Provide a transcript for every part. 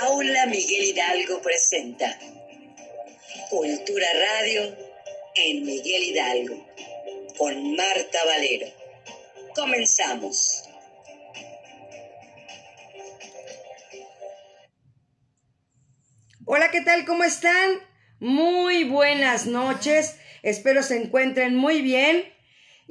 Aula Miguel Hidalgo presenta Cultura Radio en Miguel Hidalgo con Marta Valero. Comenzamos. Hola, ¿qué tal? ¿Cómo están? Muy buenas noches. Espero se encuentren muy bien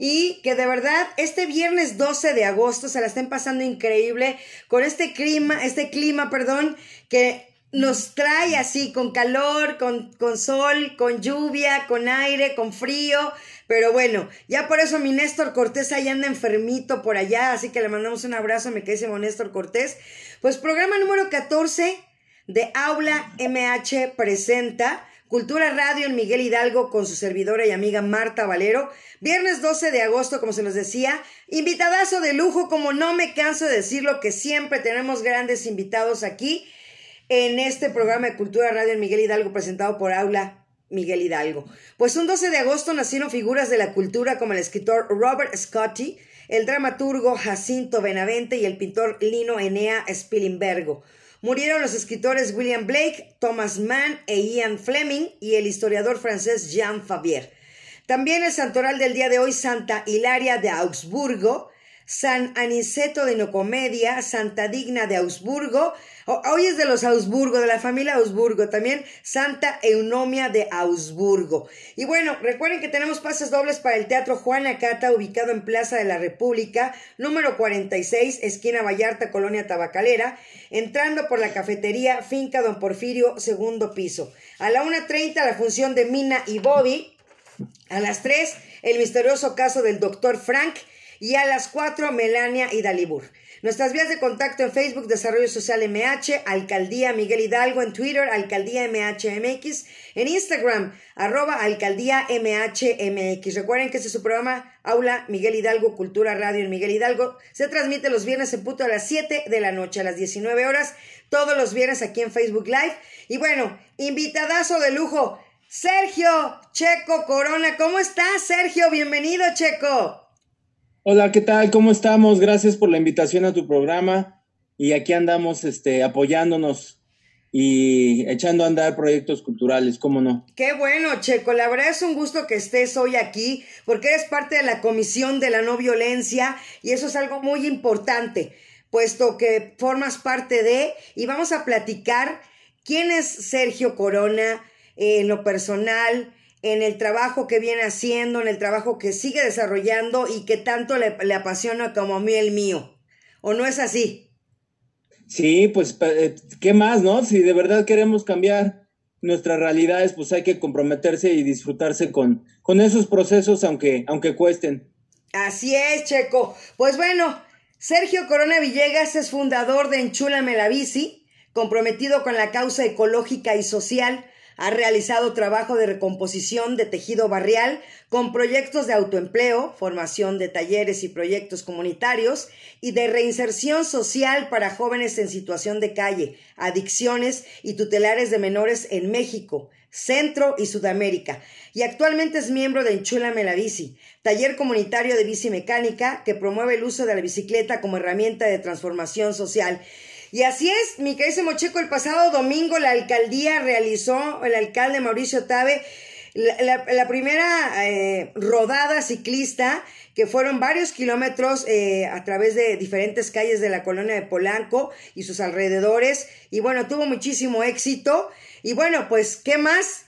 y que de verdad este viernes 12 de agosto se la estén pasando increíble con este clima, este clima, perdón, que nos trae así con calor, con, con sol, con lluvia, con aire, con frío. Pero bueno, ya por eso mi Néstor Cortés ahí anda enfermito por allá, así que le mandamos un abrazo a mi queridísimo Néstor Cortés. Pues programa número 14 de Aula MH presenta Cultura Radio en Miguel Hidalgo con su servidora y amiga Marta Valero. Viernes 12 de agosto, como se nos decía, invitadazo de lujo, como no me canso de decirlo, que siempre tenemos grandes invitados aquí en este programa de Cultura Radio en Miguel Hidalgo presentado por Aula Miguel Hidalgo. Pues un 12 de agosto nacieron figuras de la cultura como el escritor Robert Scotty, el dramaturgo Jacinto Benavente y el pintor Lino Enea Spilimbergo. Murieron los escritores William Blake, Thomas Mann e Ian Fleming y el historiador francés Jean Favier. También el santoral del día de hoy, Santa Hilaria de Augsburgo, San Aniceto de Nocomedia, Santa Digna de Augsburgo, hoy es de los Augsburgo, de la familia Augsburgo, también Santa Eunomia de Augsburgo. Y bueno, recuerden que tenemos pases dobles para el Teatro Juana Cata, ubicado en Plaza de la República, número 46, esquina Vallarta, Colonia Tabacalera, entrando por la cafetería Finca Don Porfirio, segundo piso. A la 1.30 la función de Mina y Bobby, a las 3 el misterioso caso del doctor Frank, y a las 4 Melania y Dalibur. Nuestras vías de contacto en Facebook, Desarrollo Social MH, Alcaldía Miguel Hidalgo, en Twitter, Alcaldía MHMX, en Instagram, arroba Alcaldía MHMX. Recuerden que este es su programa Aula Miguel Hidalgo, Cultura Radio en Miguel Hidalgo. Se transmite los viernes en punto a las 7 de la noche, a las 19 horas, todos los viernes aquí en Facebook Live. Y bueno, invitadazo de lujo, Sergio Checo Corona. ¿Cómo estás, Sergio? Bienvenido, Checo. Hola, ¿qué tal? ¿Cómo estamos? Gracias por la invitación a tu programa y aquí andamos este, apoyándonos y echando a andar proyectos culturales, ¿cómo no? Qué bueno, Checo, la verdad es un gusto que estés hoy aquí porque eres parte de la Comisión de la No Violencia y eso es algo muy importante, puesto que formas parte de y vamos a platicar quién es Sergio Corona eh, en lo personal, en el trabajo que viene haciendo, en el trabajo que sigue desarrollando y que tanto le, apasiona como a mí el mío. ¿O no es así? Sí, pues, eh, ¿qué más, no? Si de verdad queremos cambiar nuestras realidades, pues hay que comprometerse y disfrutarse con, con esos procesos, aunque, aunque cuesten. Así es, Checo. Pues bueno, Sergio Corona Villegas es fundador de Enchúlame la Bici, comprometido con la causa ecológica y social ha realizado trabajo de recomposición de tejido barrial con proyectos de autoempleo, formación de talleres y proyectos comunitarios y de reinserción social para jóvenes en situación de calle, adicciones y tutelares de menores en México, Centro y Sudamérica. Y actualmente es miembro de Enchúlame la taller comunitario de bici mecánica que promueve el uso de la bicicleta como herramienta de transformación social. Y así es, mi querido Mocheco, el pasado domingo la alcaldía realizó, el alcalde Mauricio Tabe, la, primera eh, rodada ciclista que fueron varios kilómetros eh, a través de diferentes calles de la colonia de Polanco y sus alrededores. Y bueno, tuvo muchísimo éxito. Y bueno, pues, ¿qué más?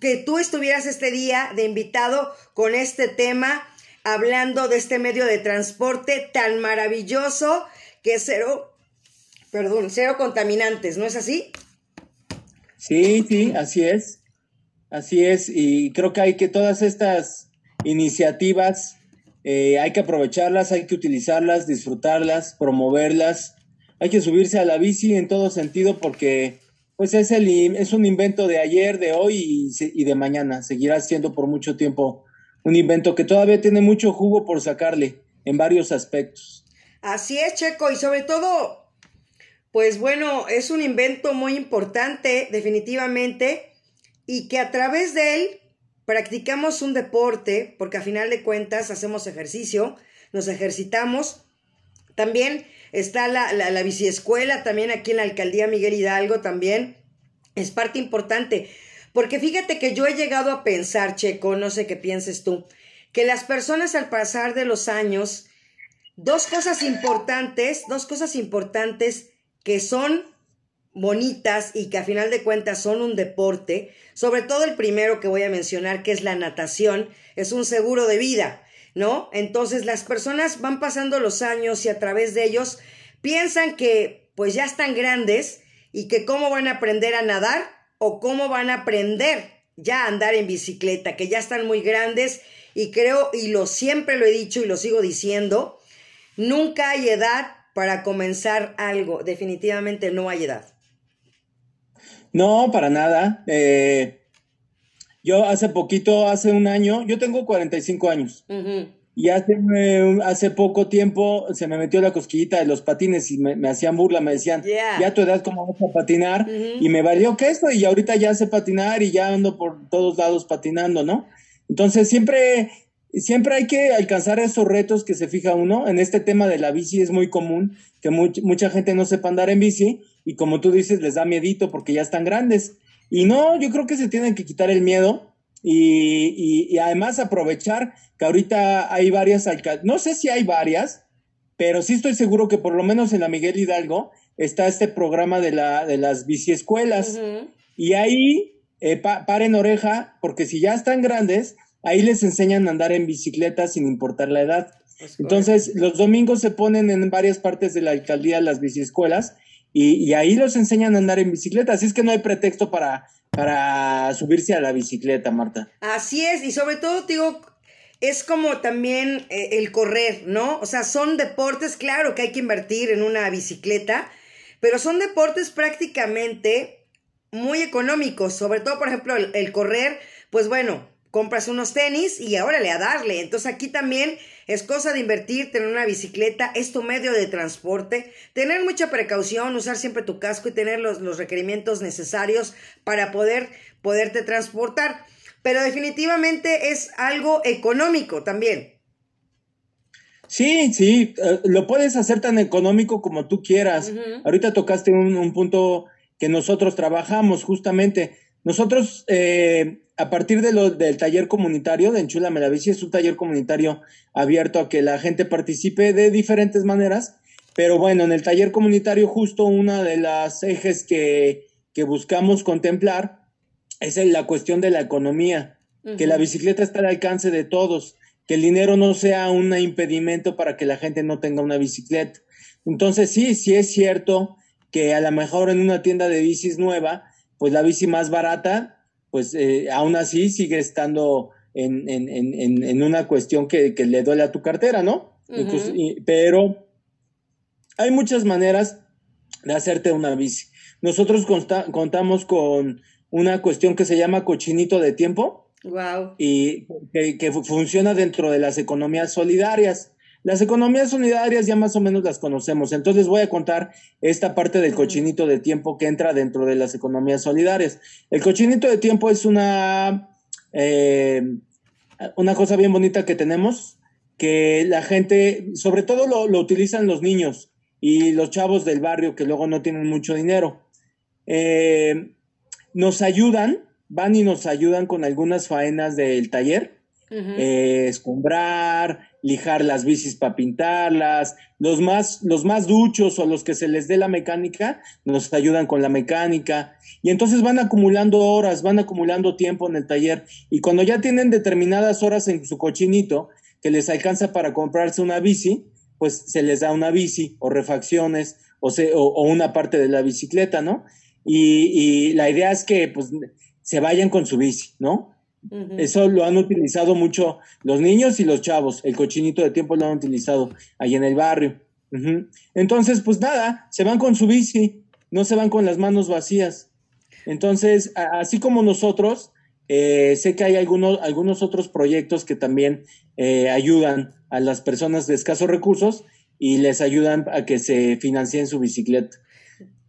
Que tú estuvieras este día de invitado con este tema, hablando de este medio de transporte tan maravilloso que es cero perdón, cero contaminantes, ¿no es así? Sí, sí, así es. Así es. Y creo que hay que todas estas iniciativas, eh, hay que aprovecharlas, hay que utilizarlas, disfrutarlas, promoverlas. Hay que subirse a la bici en todo sentido porque pues es, el, es un invento de ayer, de hoy y, y de mañana. Seguirá siendo por mucho tiempo un invento que todavía tiene mucho jugo por sacarle en varios aspectos. Así es, Checo, y sobre todo pues bueno, es un invento muy importante, definitivamente, y que a través de él practicamos un deporte, porque a final de cuentas hacemos ejercicio, nos ejercitamos, También está la, la, la biciescuela, también aquí en la alcaldía Miguel Hidalgo, también es parte importante. Porque fíjate que yo he llegado a pensar, Checo, no sé qué pienses tú, que las personas al pasar de los años, dos cosas importantes, dos cosas importantes que son bonitas y que a final de cuentas son un deporte, sobre todo el primero que voy a mencionar, que es la natación, es un seguro de vida, ¿no? Entonces las personas van pasando los años y a través de ellos piensan que pues ya están grandes y que cómo van a aprender a nadar o cómo van a aprender ya a andar en bicicleta, que ya están muy grandes y creo, y lo siempre lo he dicho y lo sigo diciendo, nunca hay edad para comenzar algo, definitivamente no hay edad. No, para nada. Eh, yo hace poquito, hace un año, yo tengo 45 años. Y hace, eh, hace poco tiempo se me metió la cosquillita de los patines y me, hacían burla, me decían, ya tu edad, ¿cómo vas a patinar? Y me valió que esto, y ahorita ya sé patinar y ya ando por todos lados patinando, ¿no? Entonces siempre, siempre hay que alcanzar esos retos que se fija uno. En este tema de la bici es muy común que mucha gente no sepa andar en bici y como tú dices, les da miedito porque ya están grandes. Y no, yo creo que se tienen que quitar el miedo y, y, además aprovechar que ahorita hay varias no sé si hay varias, pero sí estoy seguro que por lo menos en la Miguel Hidalgo está este programa de, la, de las biciescuelas. Y ahí eh, paren oreja, porque si ya están grandes, ahí les enseñan a andar en bicicleta sin importar la edad. Entonces, los domingos se ponen en varias partes de la alcaldía las biciescuelas y, ahí los enseñan a andar en bicicleta. Así es que no hay pretexto para, para subirse a la bicicleta, Marta. Así es, y sobre todo, digo, es como también eh, el correr, ¿no? O sea, son deportes, claro que hay que invertir en una bicicleta, pero son deportes prácticamente muy económicos, sobre todo, por ejemplo, el correr, pues bueno, compras unos tenis y órale a darle. Entonces aquí también es cosa de invertir, tener una bicicleta, es tu medio de transporte, tener mucha precaución, usar siempre tu casco y tener los, los requerimientos necesarios para poder poderte transportar. Pero definitivamente es algo económico también. Sí, sí, eh, lo puedes hacer tan económico como tú quieras. Ahorita tocaste un, un, punto que nosotros trabajamos justamente. Nosotros eh, a partir de lo, del taller comunitario de Enchula Melavici, es un taller comunitario abierto a que la gente participe de diferentes maneras, pero bueno, en el taller comunitario justo una de las ejes que, que buscamos contemplar es la cuestión de la economía, que la bicicleta está al alcance de todos, que el dinero no sea un impedimento para que la gente no tenga una bicicleta. Entonces sí, sí es cierto que a lo mejor en una tienda de bicis nueva, pues la bici más barata pues eh, aún así sigue estando en, en, en, en una cuestión que, que, le duele a tu cartera, ¿no? pero hay muchas maneras de hacerte una bici. Nosotros contamos con una cuestión que se llama cochinito de tiempo. Wow. Y que, que, funciona dentro de las economías solidarias. Las economías solidarias ya más o menos las conocemos, entonces voy a contar esta parte del cochinito de tiempo que entra dentro de las economías solidarias. El cochinito de tiempo es una, eh, una cosa bien bonita que tenemos, que la gente, sobre todo lo, lo, utilizan los niños y los chavos del barrio que luego no tienen mucho dinero. Eh, nos ayudan, van y nos ayudan con algunas faenas del taller, eh, escombrar, lijar las bicis para pintarlas, los más, los más duchos o los que se les dé la mecánica, nos ayudan con la mecánica, y entonces van acumulando horas, van acumulando tiempo en el taller, y cuando ya tienen determinadas horas en su cochinito, que les alcanza para comprarse una bici, pues se les da una bici o refacciones o, se, o, una parte de la bicicleta, ¿no? Y, y la idea es que pues se vayan con su bici, ¿no? Eso lo han utilizado mucho los niños y los chavos. El cochinito de tiempo lo han utilizado ahí en el barrio. Entonces, pues nada, se van con su bici, no se van con las manos vacías. Entonces, así como nosotros, eh, sé que hay algunos, algunos otros proyectos que también eh, ayudan a las personas de escasos recursos y les ayudan a que se financien su bicicleta.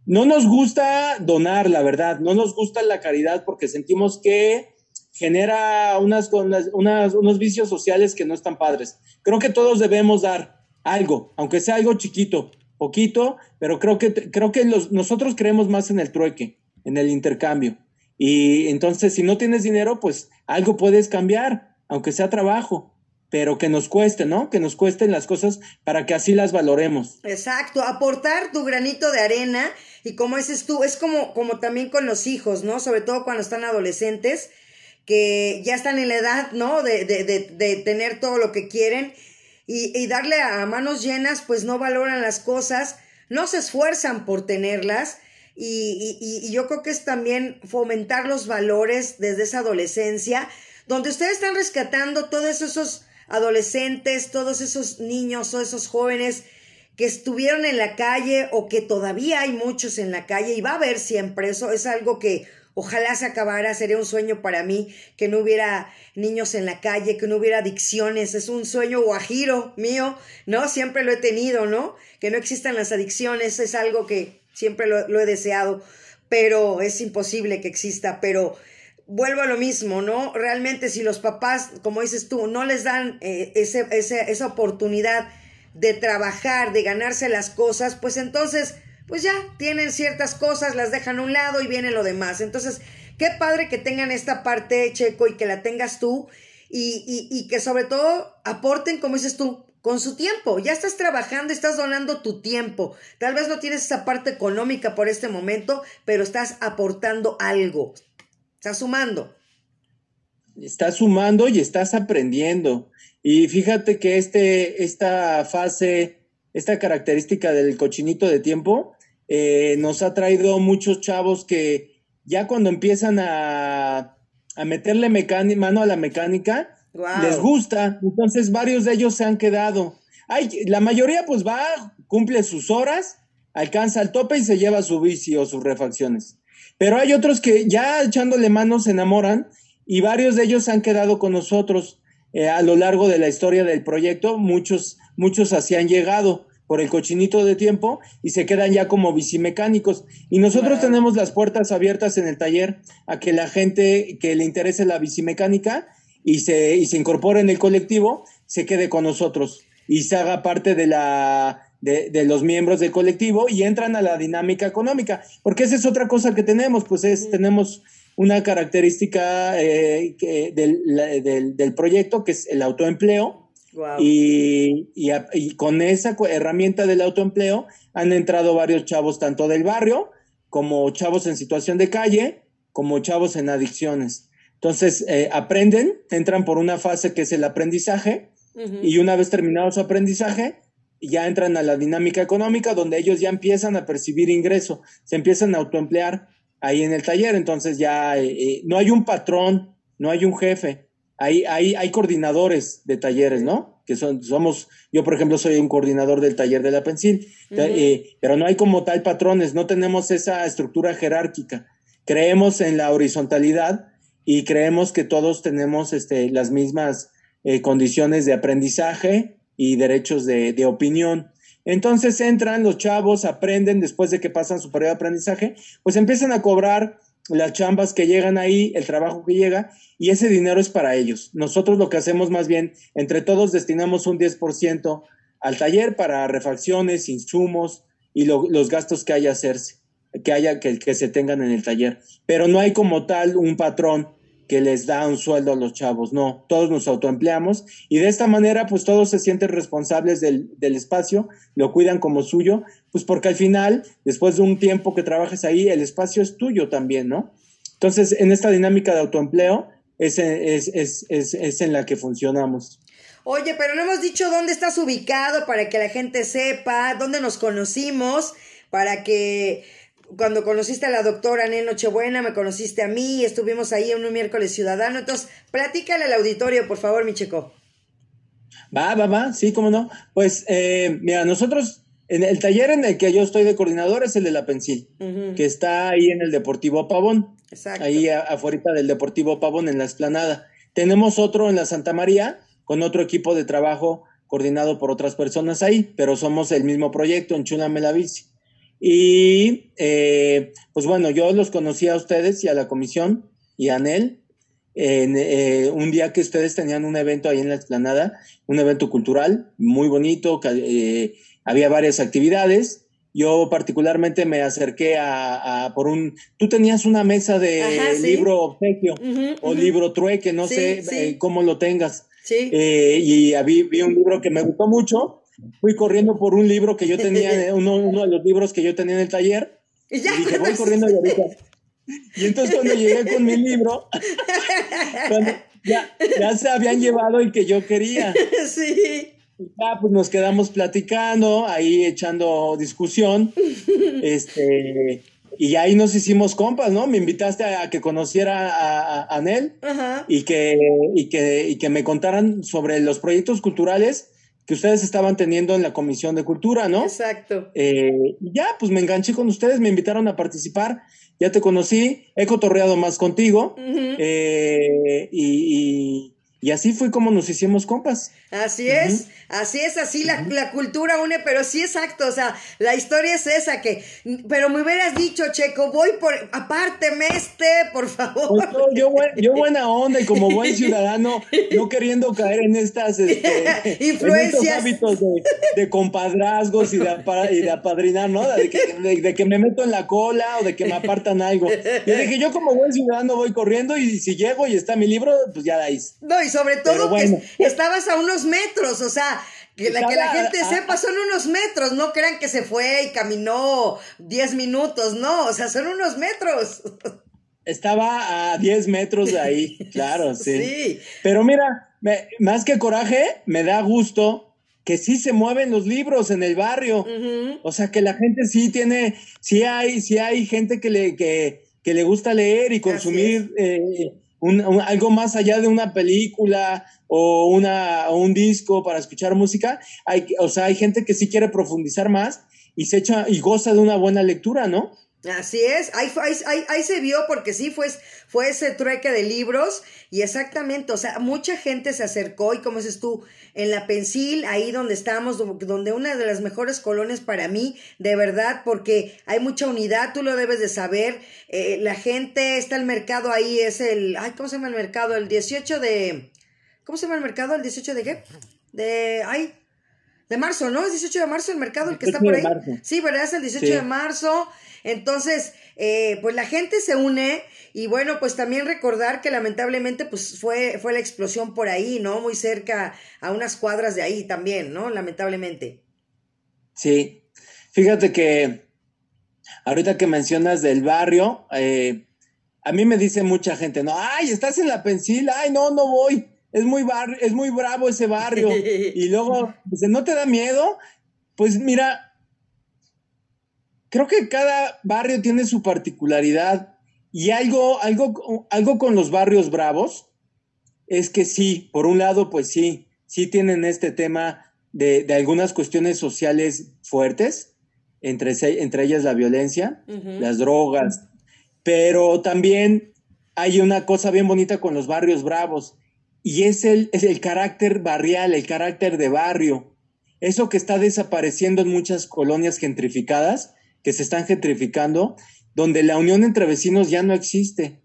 No nos gusta donar, la verdad, no nos gusta la caridad porque sentimos que genera unas, unas, unos vicios sociales que no están padres. Creo que todos debemos dar, algo, aunque sea algo chiquito, poquito, pero creo que, creo que los, nosotros creemos más en el trueque, en el intercambio. Y entonces, si no tienes dinero, pues algo puedes cambiar, aunque sea trabajo pero que nos cueste, ¿no? Que nos cuesten las cosas para que así las valoremos. Exacto, aportar tu granito de arena y como dices tú, es como, como también con los hijos, ¿no? Sobre todo cuando están adolescentes, que ya están en la edad, ¿no? De, de, de, de tener todo lo que quieren y, y darle a manos llenas, pues no valoran las cosas, no se esfuerzan por tenerlas. Y, y, yo creo que es también fomentar los valores desde esa adolescencia, donde ustedes están rescatando todos esos adolescentes, todos esos niños o esos jóvenes que estuvieron en la calle o que todavía hay muchos en la calle y va a haber siempre, eso es algo que ojalá se acabara, sería un sueño para mí que no hubiera niños en la calle, que no hubiera adicciones, es un sueño guajiro mío, ¿no? Siempre lo he tenido, ¿no? Que no existan las adicciones, es algo que siempre lo, he deseado, pero es imposible que exista, pero vuelvo a lo mismo, ¿no? Realmente si los papás, como dices tú, no les dan eh, ese, ese, esa oportunidad de trabajar, de ganarse las cosas, pues entonces, pues ya tienen ciertas cosas, las dejan a un lado y viene lo demás. Entonces, qué padre que tengan esta parte, Checo, y que la tengas tú y, y, que sobre todo aporten, como dices tú, con su tiempo. Ya estás trabajando, estás donando tu tiempo. Tal vez no tienes esa parte económica por este momento, pero estás aportando algo. Estás sumando. Estás sumando y estás aprendiendo. Y fíjate que este, esta fase, esta característica del cochinito de tiempo, eh, nos ha traído muchos chavos que ya cuando empiezan a, a meterle mano a la mecánica, wow. les gusta. Entonces varios de ellos se han quedado. Ay, la mayoría pues va, cumple sus horas, alcanza el tope y se lleva su bici o sus refacciones. Pero hay otros que ya echándole manos se enamoran y varios de ellos han quedado con nosotros eh, a lo largo de la historia del proyecto. Muchos, muchos así han llegado por el cochinito de tiempo y se quedan ya como bicimecánicos. Y nosotros tenemos las puertas abiertas en el taller a que la gente que le interese la bicimecánica y se, y se incorpore en el colectivo se quede con nosotros y se haga parte de la de, de, los miembros del colectivo y entran a la dinámica económica, porque esa es otra cosa que tenemos, pues es, tenemos una característica eh, que del, la, del, del, proyecto que es el autoempleo wow. y, y, y, con esa herramienta del autoempleo han entrado varios chavos tanto del barrio como chavos en situación de calle, como chavos en adicciones. Entonces, eh, aprenden, entran por una fase que es el aprendizaje uh -huh. y una vez terminado su aprendizaje, ya entran a la dinámica económica donde ellos ya empiezan a percibir ingreso, se empiezan a autoemplear ahí en el taller, entonces ya eh, eh, no hay un patrón, no hay un jefe, hay, hay, hay coordinadores de talleres, ¿no? Que son, somos, yo por ejemplo soy un coordinador del taller de la Pensil, uh -huh. eh, pero no hay como tal patrones, no tenemos esa estructura jerárquica, creemos en la horizontalidad y creemos que todos tenemos este, las mismas eh, condiciones de aprendizaje, y derechos de, de, opinión. Entonces entran los chavos, aprenden después de que pasan su periodo de aprendizaje, pues empiezan a cobrar las chambas que llegan ahí, el trabajo que llega, y ese dinero es para ellos. Nosotros lo que hacemos más bien, entre todos destinamos un 10% al taller para refacciones, insumos y lo, los gastos que haya hacerse, que haya, que, que se tengan en el taller. Pero no hay como tal un patrón que les da un sueldo a los chavos, no, todos nos autoempleamos y de esta manera pues todos se sienten responsables del, del, espacio, lo cuidan como suyo, pues porque al final, después de un tiempo que trabajes ahí, el espacio es tuyo también, ¿no? Entonces, en esta dinámica de autoempleo es, es, es, es, es en la que funcionamos. Oye, pero no hemos dicho dónde estás ubicado para que la gente sepa, dónde nos conocimos, para que cuando conociste a la doctora Nel Nochebuena, me conociste a mí, estuvimos ahí en un miércoles ciudadano. Entonces, platícale al auditorio, por favor, mi chico. Va, va, va, sí, cómo no. Pues, eh, mira, nosotros, en el taller en el que yo estoy de coordinador es el de la Pensil, uh -huh. que está ahí en el Deportivo Pavón. Exacto. Ahí afuera del Deportivo Pavón, en la esplanada. Tenemos otro en la Santa María, con otro equipo de trabajo coordinado por otras personas ahí, pero somos el mismo proyecto, en Chula la Bici. Y eh, pues bueno, yo los conocí a ustedes y a la comisión y a Anel. en eh, un día que ustedes tenían un evento ahí en la explanada, un evento cultural muy bonito, eh, había varias actividades. Yo particularmente me acerqué a, por un... Tú tenías una mesa de libro obsequio o libro trueque, no sé eh, cómo lo tengas. Sí. y vi un libro que me gustó mucho. Fui corriendo por un libro que yo tenía, uno, uno de los libros que yo tenía en el taller. Y, dije, voy corriendo y ahorita y entonces cuando llegué con mi libro, ya, ya, se habían llevado el que yo quería. Sí. Ya, pues nos quedamos platicando, ahí echando discusión. Este, y ahí nos hicimos compas, ¿no? Me invitaste a, que conociera a, Anel y, que, y, que, y que me contaran sobre los proyectos culturales que ustedes estaban teniendo en la Comisión de Cultura, ¿no? Exacto. Eh, ya, pues me enganché con ustedes, me invitaron a participar ya te conocí, he cotorreado más contigo eh, y, y así fue como nos hicimos compas. Así es, así es, así la, la, cultura une, pero sí exacto, o sea, la historia es esa que, pero me hubieras dicho, Checo, voy por, apárteme este, por favor. Pues yo, yo, buena onda y como buen ciudadano, no queriendo caer en estas este, influencias. hábitos de, compadrazgos y de, y de apadrinar, ¿no? De que, de, que, me meto en la cola o de que me apartan algo. Y dije, yo como buen ciudadano voy corriendo y si llego y está mi libro, pues ya dais. No, y sobre todo que estabas a unos metros, o sea, que la, que la gente sepa, son unos metros, no crean que se fue y caminó 10 minutos, no, o sea, son unos metros. Estaba a 10 metros de ahí, claro, sí. sí. Pero mira, más que coraje, me da gusto que sí se mueven los libros en el barrio. O sea, que la gente sí tiene, sí hay, sí hay gente que le, que, que le gusta leer y consumir eh, algo más allá de una película o, una, un disco para escuchar música. Hay, o sea, hay gente que sí quiere profundizar más y se echa y goza de una buena lectura, ¿no? Así es, ahí, ahí, ahí, se vio porque sí fue, fue ese trueque de libros y exactamente, o sea, mucha gente se acercó y como dices tú, en la Pensil, ahí donde estamos, donde una de las mejores colonias para mí, de verdad, porque hay mucha unidad, tú lo debes de saber, eh, la gente, está el mercado ahí, es el, ay, ¿cómo se llama el mercado? El 18 de, ¿cómo se llama el mercado? ¿El 18 de qué? De, ay, de marzo, ¿no? Es 18 de marzo el mercado, el que está por ahí. Sí, ¿verdad? Es el 18 de marzo. Entonces, eh, pues la gente se une y bueno, pues también recordar que lamentablemente pues fue, fue la explosión por ahí, ¿no? Muy cerca, a unas cuadras de ahí también, ¿no? Lamentablemente. Sí, fíjate que ahorita que mencionas del barrio, eh, a mí me dice mucha gente, no, ay, estás en la Pensil, ay, no, no voy, es muy, bar es muy bravo ese barrio. y luego, dice, ¿no te da miedo? Pues mira, creo que cada barrio tiene su particularidad y algo, algo, algo con los barrios bravos es que sí, por un lado, pues sí, sí tienen este tema de, algunas cuestiones sociales fuertes, entre, entre ellas la violencia, las drogas, pero también hay una cosa bien bonita con los barrios bravos y es el, es el carácter barrial, el carácter de barrio. Eso que está desapareciendo en muchas colonias gentrificadas, que se están gentrificando, donde la unión entre vecinos ya no existe,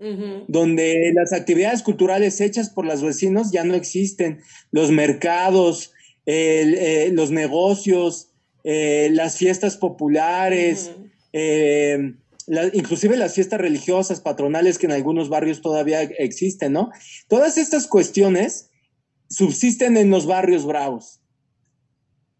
donde las actividades culturales hechas por los vecinos ya no existen, los mercados, eh, los negocios, eh, las fiestas populares, eh, inclusive las fiestas religiosas, patronales que en algunos barrios todavía existen, ¿no? Todas estas cuestiones subsisten en los barrios bravos.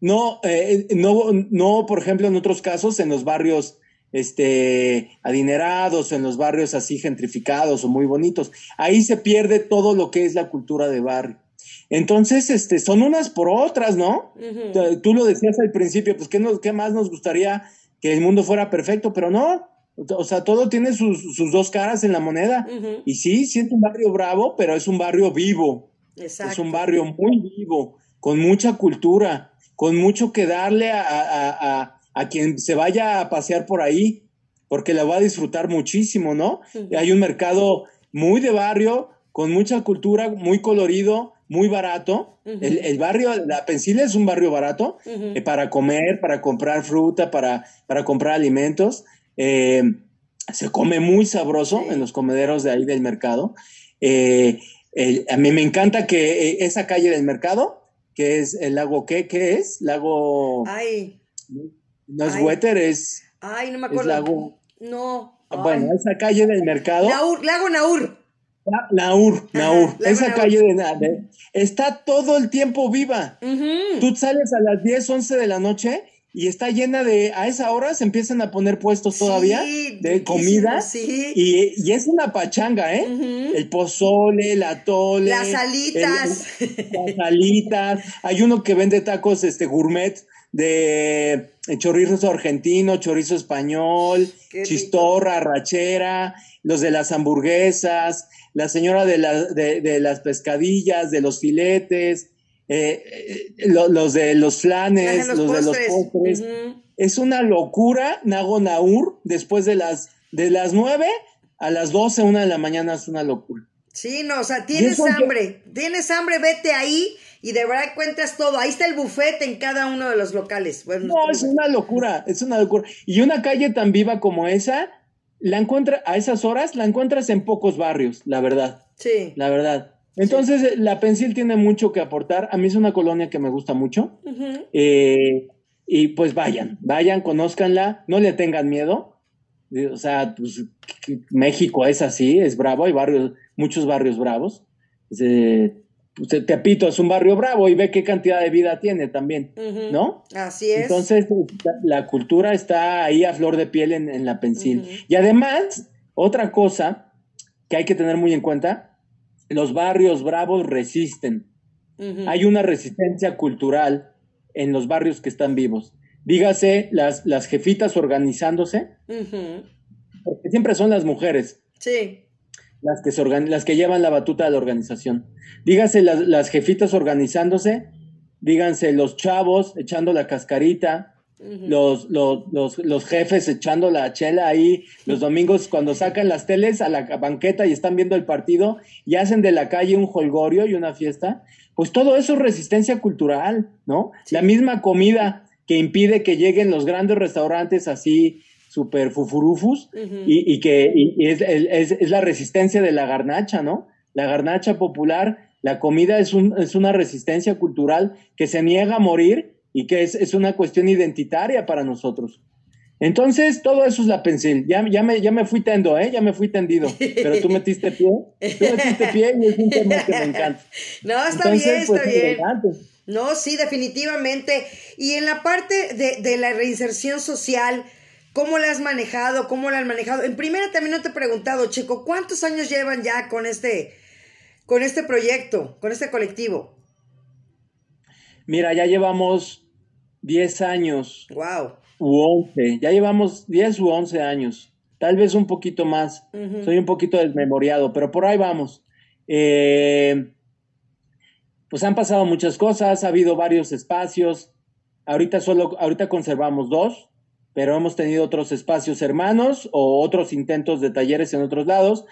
No, eh, no, no, por ejemplo, en otros casos, en los barrios este, adinerados, en los barrios así gentrificados o muy bonitos. Ahí se pierde todo lo que es la cultura de barrio. Entonces, este, son unas por otras, ¿no? Tú lo decías al principio, pues, ¿qué, ¿qué más nos gustaría que el mundo fuera perfecto? Pero no, o sea, todo tiene sus, sus dos caras en la moneda. Y sí, siento un barrio bravo, pero es un barrio vivo. Es un barrio muy vivo, con mucha cultura con mucho que darle a, quien se vaya a pasear por ahí, porque la va a disfrutar muchísimo, ¿no? Hay un mercado muy de barrio, con mucha cultura, muy colorido, muy barato. el, barrio, la Pensilia es un barrio barato eh, para comer, para comprar fruta, para, para comprar alimentos. Eh, se come muy sabroso en los comederos de ahí del mercado. Eh, a mí me encanta que eh, esa calle del mercado, que es el lago, ¿qué? ¿Qué es? Lago... Ay. No es Wetter, es... Ay, no me acuerdo. lago... No. Bueno, esa calle del mercado... lago Naur. Naur, Naur. esa calle de, está todo el tiempo viva. Tú sales a las 10, 11 de la noche y está llena de, a esa hora se empiezan a poner puestos todavía de comida y, es una pachanga, ¿eh? El pozole, la tole. Las alitas. las alitas. Hay uno que vende tacos este gourmet de chorizo argentino, chorizo español, chistorra, rachera, los de las hamburguesas, la señora de, de, las pescadillas, de los filetes, eh, eh, los de los flanes, los, de los postres. Es una locura, Nago Naur, después de las, de las 9 a las 12, una de la mañana es una locura. Sí, no, o sea, tienes hambre, tienes hambre, vete ahí y de verdad encuentras todo. Ahí está el buffet en cada uno de los locales. no, es una locura, es una locura. Y una calle tan viva como esa, la encuentra a esas horas, la encuentras en pocos barrios, la verdad. Sí. La verdad. Entonces, la Pensil tiene mucho que aportar. A mí es una colonia que me gusta mucho. Eh, y pues vayan, vayan, conózcanla, no le tengan miedo. O sea, pues México es así, es bravo, hay barrios, muchos barrios bravos. Eh, te Tepito es un barrio bravo y ve qué cantidad de vida tiene también, ¿no? Así es. Entonces, la, cultura está ahí a flor de piel en, la Pensil. Y además, otra cosa que hay que tener muy en cuenta, los barrios bravos resisten. Hay una resistencia cultural en los barrios que están vivos. Dígase, las, las jefitas organizándose, porque siempre son las mujeres. Sí las que, se las que llevan la batuta de la organización. Díganse las, jefitas organizándose, díganse los chavos echando la cascarita, los, los, jefes echando la chela ahí, los domingos cuando sacan las teles a la banqueta y están viendo el partido y hacen de la calle un holgorio y una fiesta, pues todo eso es resistencia cultural, ¿no? La misma comida que impide que lleguen los grandes restaurantes así super fufurufus y, que es, es, la resistencia de la garnacha, ¿no? La garnacha popular, la comida es, un, es una resistencia cultural que se niega a morir y que es, una cuestión identitaria para nosotros. Entonces, todo eso es la pensil. Ya, ya, me, ya me fui tendo, ¿eh? Ya me fui tendido. Pero tú metiste pie. Tú metiste pie y es un tema que me encanta. No, está bien, está pues, bien. No, sí, definitivamente. Y en la parte de, de la reinserción social, ¿Cómo la has manejado? ¿Cómo la han manejado? En primera también no te he preguntado, Chico, ¿cuántos años llevan ya con este, con este proyecto, con este colectivo? Mira, ya llevamos 10 años. Wow. U 11. Ya llevamos 10 u 11 años. Tal vez un poquito más. Soy un poquito desmemoriado, pero por ahí vamos. Eh, pues han pasado muchas cosas, ha habido varios espacios. Ahorita solo, ahorita conservamos dos pero hemos tenido otros espacios hermanos o otros intentos de talleres en otros lados.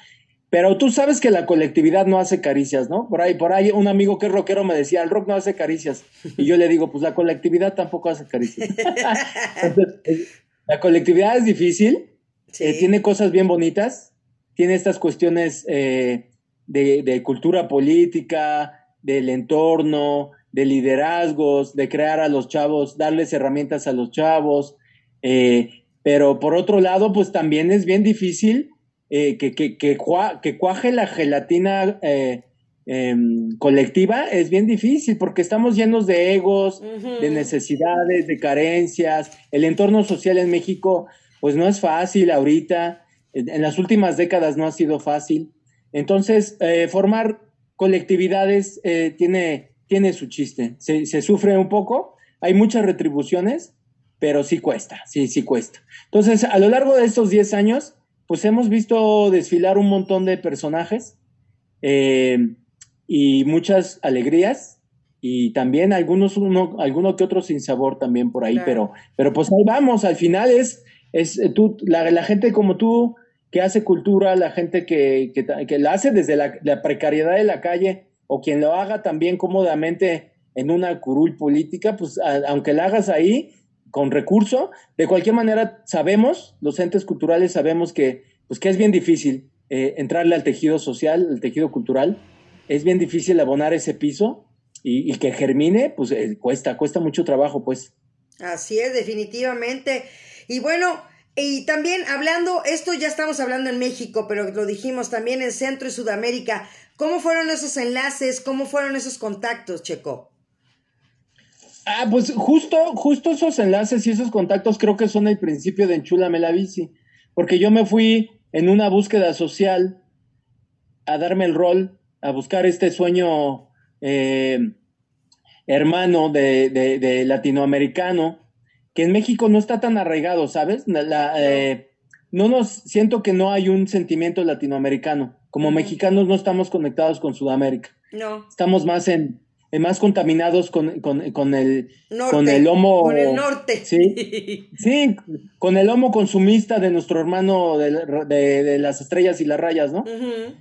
Pero tú sabes que la colectividad no hace caricias, ¿no? Por ahí, por ahí un amigo que es rockero me decía, el rock no hace caricias. Y yo le digo, pues la colectividad tampoco hace caricias. la colectividad es difícil, eh, tiene cosas bien bonitas, tiene estas cuestiones eh, de, de cultura política, del entorno, de liderazgos, de crear a los chavos, darles herramientas a los chavos, eh, pero por otro lado, pues también es bien difícil eh, que, que, que, cuaje la gelatina eh, em, colectiva, es bien difícil porque estamos llenos de egos, de necesidades, de carencias. El entorno social en México, pues no es fácil ahorita. En, las últimas décadas no ha sido fácil. Entonces, formar colectividades tiene, tiene su chiste. Se, se sufre un poco, hay muchas retribuciones, pero sí cuesta, sí, sí cuesta. Entonces, a lo largo de estos 10 años, pues hemos visto desfilar un montón de personajes eh, y muchas alegrías y también algunos, uno, alguno que otro sin sabor también por ahí, pero, pero pues ahí vamos, al final es, es eh, tú, la, la gente como tú que hace cultura, la gente que, que, que la hace desde la, la, precariedad de la calle o quien lo haga también cómodamente en una curul política, pues aunque la hagas ahí, con recurso. De cualquier manera, sabemos, los entes culturales sabemos que, pues, que es bien difícil eh, entrarle al tejido social, al tejido cultural. Es bien difícil abonar ese piso y, que germine, pues eh, cuesta, cuesta mucho trabajo, pues. Así es, definitivamente. Y bueno, y también hablando, esto ya estamos hablando en México, pero lo dijimos también en Centro y Sudamérica. ¿Cómo fueron esos enlaces? ¿Cómo fueron esos contactos, Checo? Ah, pues justo, justo esos enlaces y esos contactos creo que son el principio de Enchúlame la bici, porque yo me fui en una búsqueda social a darme el rol, a buscar este sueño eh, hermano de, latinoamericano, que en México no está tan arraigado, ¿sabes? Eh, no nos, siento que no hay un sentimiento latinoamericano. Como mexicanos no estamos conectados con Sudamérica. No. Estamos más en, más contaminados con, con, con el con el homo con el norte. Sí. Sí con el homo consumista de nuestro hermano de, de, las estrellas y las rayas no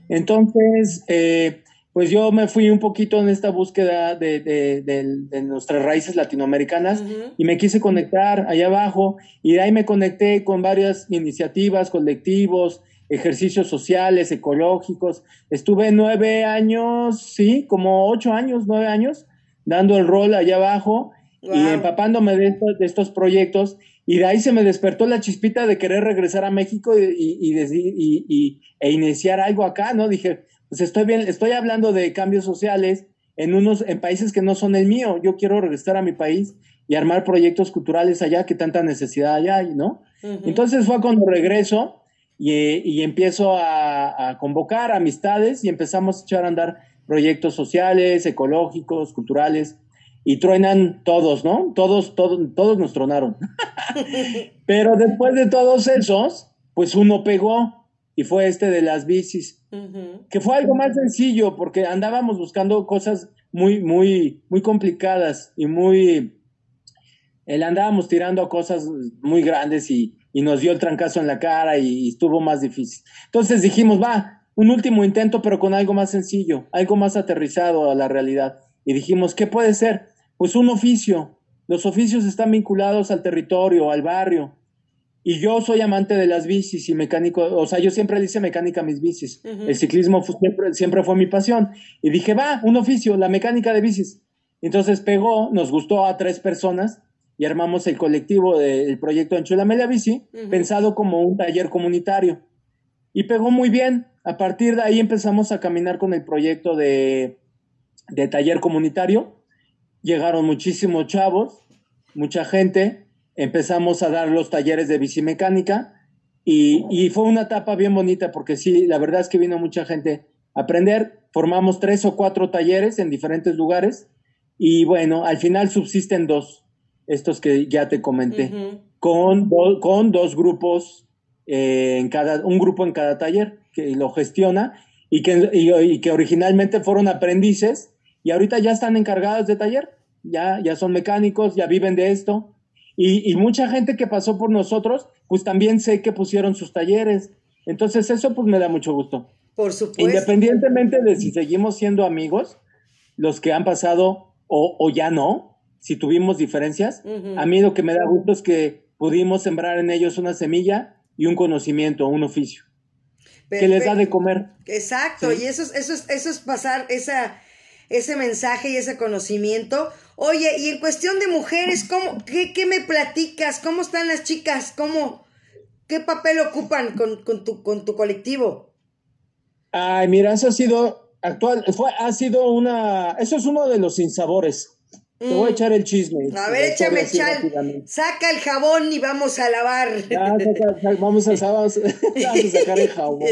entonces eh, pues yo me fui un poquito en esta búsqueda de, de, nuestras raíces latinoamericanas y me quise conectar allá abajo y de ahí me conecté con varias iniciativas, colectivos, ejercicios sociales, ecológicos. Estuve nueve años, sí, como ocho años, nueve años, dando el rol allá abajo y empapándome de estos, proyectos. Y de ahí se me despertó la chispita de querer regresar a México y, y, y, e iniciar algo acá, ¿no? Dije, pues estoy bien, estoy hablando de cambios sociales en unos, en países que no son el mío. Yo quiero regresar a mi país y armar proyectos culturales allá que tanta necesidad hay, ¿no? Entonces fue cuando regreso y, empiezo a, convocar amistades y empezamos a echar a andar proyectos sociales, ecológicos, culturales y truenan todos, ¿no? Todos, todos, todos nos tronaron. Pero después de todos esos, pues uno pegó y fue este de las bicis, que fue algo más sencillo porque andábamos buscando cosas muy, muy, muy complicadas y muy, él andábamos tirando a cosas muy grandes y, y, nos dio el trancazo en la cara y, estuvo más difícil. Entonces dijimos, va, un último intento pero con algo más sencillo, algo más aterrizado a la realidad. Y dijimos, ¿qué puede ser? Pues un oficio. Los oficios están vinculados al territorio, al barrio, y yo soy amante de las bicis y mecánico, o sea, yo siempre le hice mecánica a mis bicis. El ciclismo siempre, fue mi pasión. Y dije, va, un oficio, la mecánica de bicis. Entonces pegó, nos gustó a tres personas y armamos el colectivo del proyecto Enchulame la Bici, pensado como un taller comunitario. Y pegó muy bien. A partir de ahí empezamos a caminar con el proyecto de, de taller comunitario. Llegaron muchísimos chavos, mucha gente, empezamos a dar los talleres de bicimecánica y, y fue una etapa bien bonita porque sí, la verdad es que vino mucha gente a aprender. Formamos tres o cuatro talleres en diferentes lugares y bueno, al final subsisten dos, estos que ya te comenté, con, con dos grupos eh, en cada, un grupo en cada taller que lo gestiona y que, y, que originalmente fueron aprendices y ahorita ya están encargados de taller, ya, ya son mecánicos, ya viven de esto y, mucha gente que pasó por nosotros, pues también sé que pusieron sus talleres. Entonces eso pues me da mucho gusto. Por supuesto. Independientemente de si seguimos siendo amigos, los que han pasado o, ya no, si tuvimos diferencias, a mí lo que me da gusto es que pudimos sembrar en ellos una semilla y un conocimiento, un oficio. Que les da de comer. Exacto, y eso es, eso es, eso es pasar esa, ese mensaje y ese conocimiento Oye, y en cuestión de mujeres, ¿cómo, qué, me platicas? ¿Cómo están las chicas? ¿Cómo, ¿Qué papel ocupan con, tu, con tu colectivo? Ay, mira, eso ha sido actual, fue, ha sido una, eso es uno de los insabores. Te voy a mm. echar el chisme. A ver, échame el chal. Saca el jabón y vamos a lavar. vamos, a, vamos, a, sacar el jabón.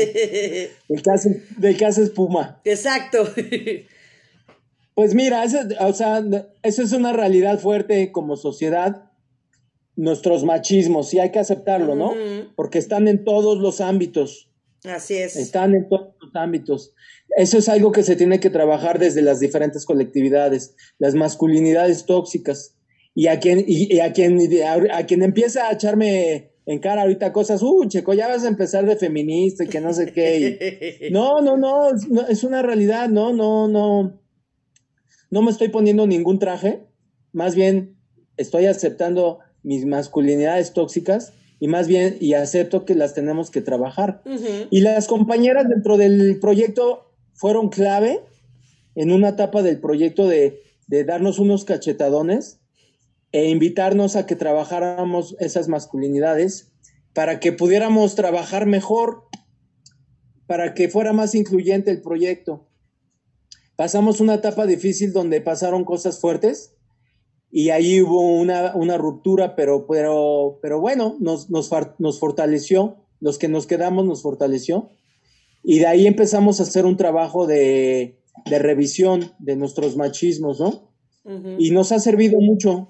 El que hace, del que hace espuma. Exacto. Pues mira, eso, o sea, eso es una realidad fuerte como sociedad. Nuestros machismos, sí hay que aceptarlo, ¿no? Porque están en todos los ámbitos. Así es. Están en todos los ámbitos. Eso es algo que se tiene que trabajar desde las diferentes colectividades, las masculinidades tóxicas. Y a quien, y, a quien, a, quien empieza a echarme en cara ahorita cosas, uh, Checo, ya vas a empezar de feminista y que no sé qué. no, no, no, es una realidad, no, no, no no me estoy poniendo ningún traje, más bien estoy aceptando mis masculinidades tóxicas y más bien, y acepto que las tenemos que trabajar. Y las compañeras dentro del proyecto fueron clave en una etapa del proyecto de, de darnos unos cachetadones e invitarnos a que trabajáramos esas masculinidades para que pudiéramos trabajar mejor, para que fuera más incluyente el proyecto. Pasamos una etapa difícil donde pasaron cosas fuertes y ahí hubo una, una ruptura, pero, pero, pero bueno, nos, nos, nos fortaleció, los que nos quedamos nos fortaleció y de ahí empezamos a hacer un trabajo de, de revisión de nuestros machismos, ¿no? Y nos ha servido mucho,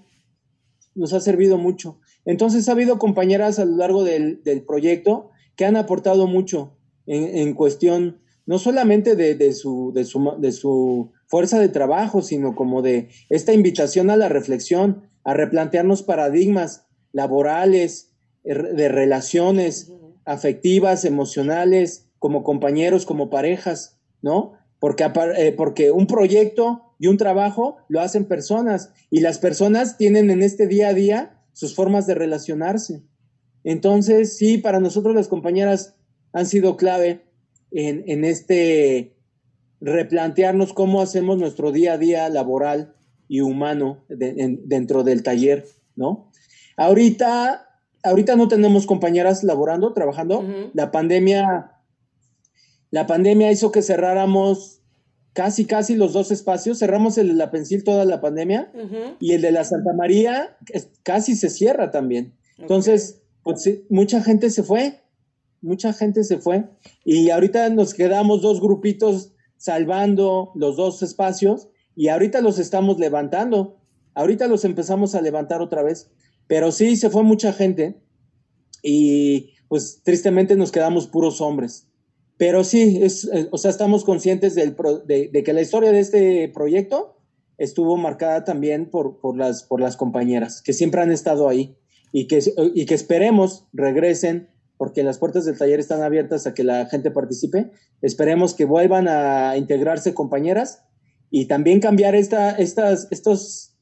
nos ha servido mucho. Entonces ha habido compañeras a lo largo del, del proyecto que han aportado mucho en, en cuestión, no solamente de, de, su, de, su, de su fuerza de trabajo, sino como de esta invitación a la reflexión, a replantearnos paradigmas laborales, er, de relaciones afectivas, emocionales, como compañeros, como parejas, ¿no? Porque, eh, porque un proyecto y un trabajo lo hacen personas y las personas tienen en este día a día sus formas de relacionarse. Entonces, sí, para nosotros las compañeras han sido clave en, en este replantearnos cómo hacemos nuestro día a día laboral y humano dentro del taller, ¿no? Ahorita, ahorita no tenemos compañeras laborando, trabajando. La pandemia, la pandemia hizo que cerráramos casi, casi los dos espacios. Cerramos el de la Pensil toda la pandemia y el de la Santa María casi se cierra también. Entonces, pues mucha gente se fue, mucha gente se fue y ahorita nos quedamos dos grupitos salvando los dos espacios y ahorita los estamos levantando. Ahorita los empezamos a levantar otra vez. Pero sí, se fue mucha gente y pues tristemente nos quedamos puros hombres. Pero sí, es, eh, o sea, estamos conscientes de, de, que la historia de este proyecto estuvo marcada también por, por, las, por las compañeras que siempre han estado ahí y que, y que esperemos regresen porque las puertas del taller están abiertas a que la gente participe. Esperemos que vuelvan a integrarse compañeras y también cambiar esta, estas, estos,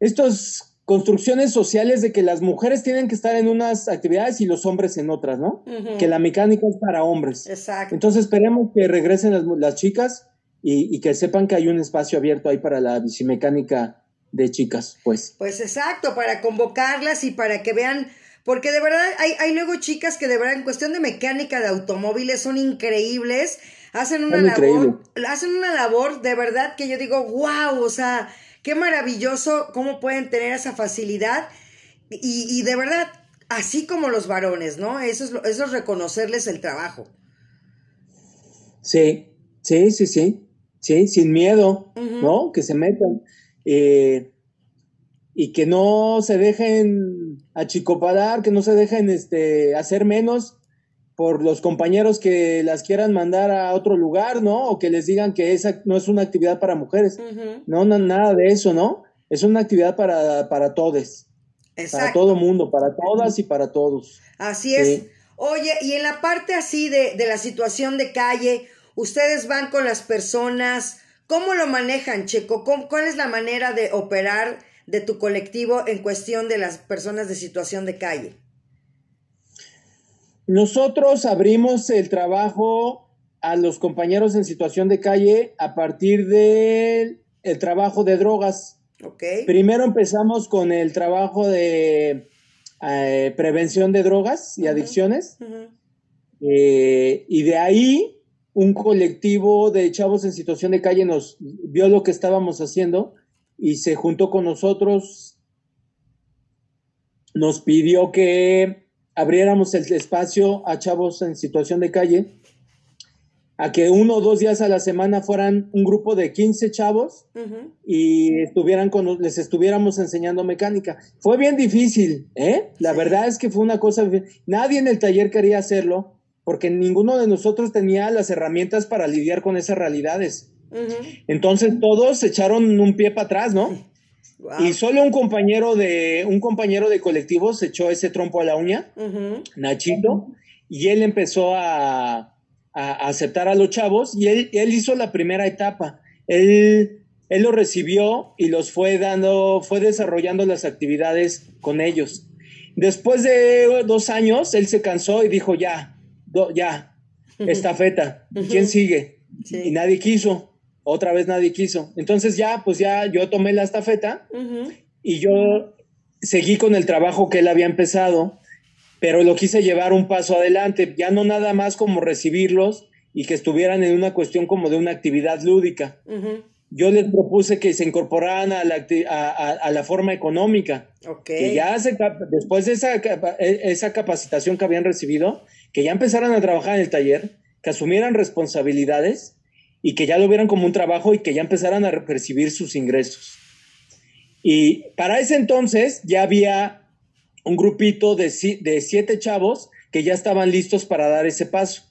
estos construcciones sociales de que las mujeres tienen que estar en unas actividades y los hombres en otras, ¿no? Que la mecánica es para hombres. Exacto. Entonces esperemos que regresen las, las chicas y, y, que sepan que hay un espacio abierto ahí para la bicimecánica de chicas, pues. Pues exacto, para convocarlas y para que vean porque de verdad hay, hay luego chicas que de verdad en cuestión de mecánica de automóviles son increíbles. Hacen una labor, hacen una labor de verdad que yo digo, wow, o sea, qué maravilloso cómo pueden tener esa facilidad. Y, y de verdad, así como los varones, ¿no? Eso es, eso es reconocerles el trabajo. Sí, sí, sí, sí. Sí, sin miedo, uh -huh. ¿no? Que se metan. Eh, y que no se dejen achicopalar, que no se dejen este, hacer menos por los compañeros que las quieran mandar a otro lugar, ¿no? O que les digan que esa no es una actividad para mujeres. Uh -huh. No, no, nada de eso, ¿no? Es una actividad para, para todos. Exacto. Para todo mundo, para todas y para todos. Así es. Sí. Oye, y en la parte así de, de la situación de calle, ustedes van con las personas, ¿cómo lo manejan, Checo? ¿Cuál es la manera de operar? De tu colectivo en cuestión de las personas de situación de calle? Nosotros abrimos el trabajo a los compañeros en situación de calle a partir del el trabajo de drogas. Okay. Primero empezamos con el trabajo de eh, prevención de drogas y uh -huh. adicciones. Uh -huh. eh, y de ahí un colectivo de chavos en situación de calle nos vio lo que estábamos haciendo y se juntó con nosotros, nos pidió que abriéramos el espacio a chavos en situación de calle, a que uno o dos días a la semana fueran un grupo de 15 chavos uh -huh. y estuvieran con, les estuviéramos enseñando mecánica. Fue bien difícil, ¿eh? La sí. verdad es que fue una cosa, nadie en el taller quería hacerlo porque ninguno de nosotros tenía las herramientas para lidiar con esas realidades. Uh -huh. Entonces todos echaron un pie para atrás, ¿no? Wow. Y solo un compañero de un compañero de colectivo se echó ese trompo a la uña, uh -huh. Nachito, y él empezó a, a, aceptar a los chavos y él, él hizo la primera etapa. Él, él lo recibió y los fue dando, fue desarrollando las actividades con ellos. Después de dos años, él se cansó y dijo, ya, ya, estafeta, ¿quién sigue? Y nadie quiso, otra vez nadie quiso. Entonces ya, pues ya yo tomé la estafeta y yo seguí con el trabajo que él había empezado, pero lo quise llevar un paso adelante, ya no nada más como recibirlos y que estuvieran en una cuestión como de una actividad lúdica yo les propuse que se incorporaran a la, a, la forma económica. Que ya se, después de esa, e, esa capacitación que habían recibido, que ya empezaran a trabajar en el taller, que asumieran responsabilidades y que ya lo vieran como un trabajo y que ya empezaran a percibir sus ingresos. Y para ese entonces ya había un grupito de, de siete chavos que ya estaban listos para dar ese paso.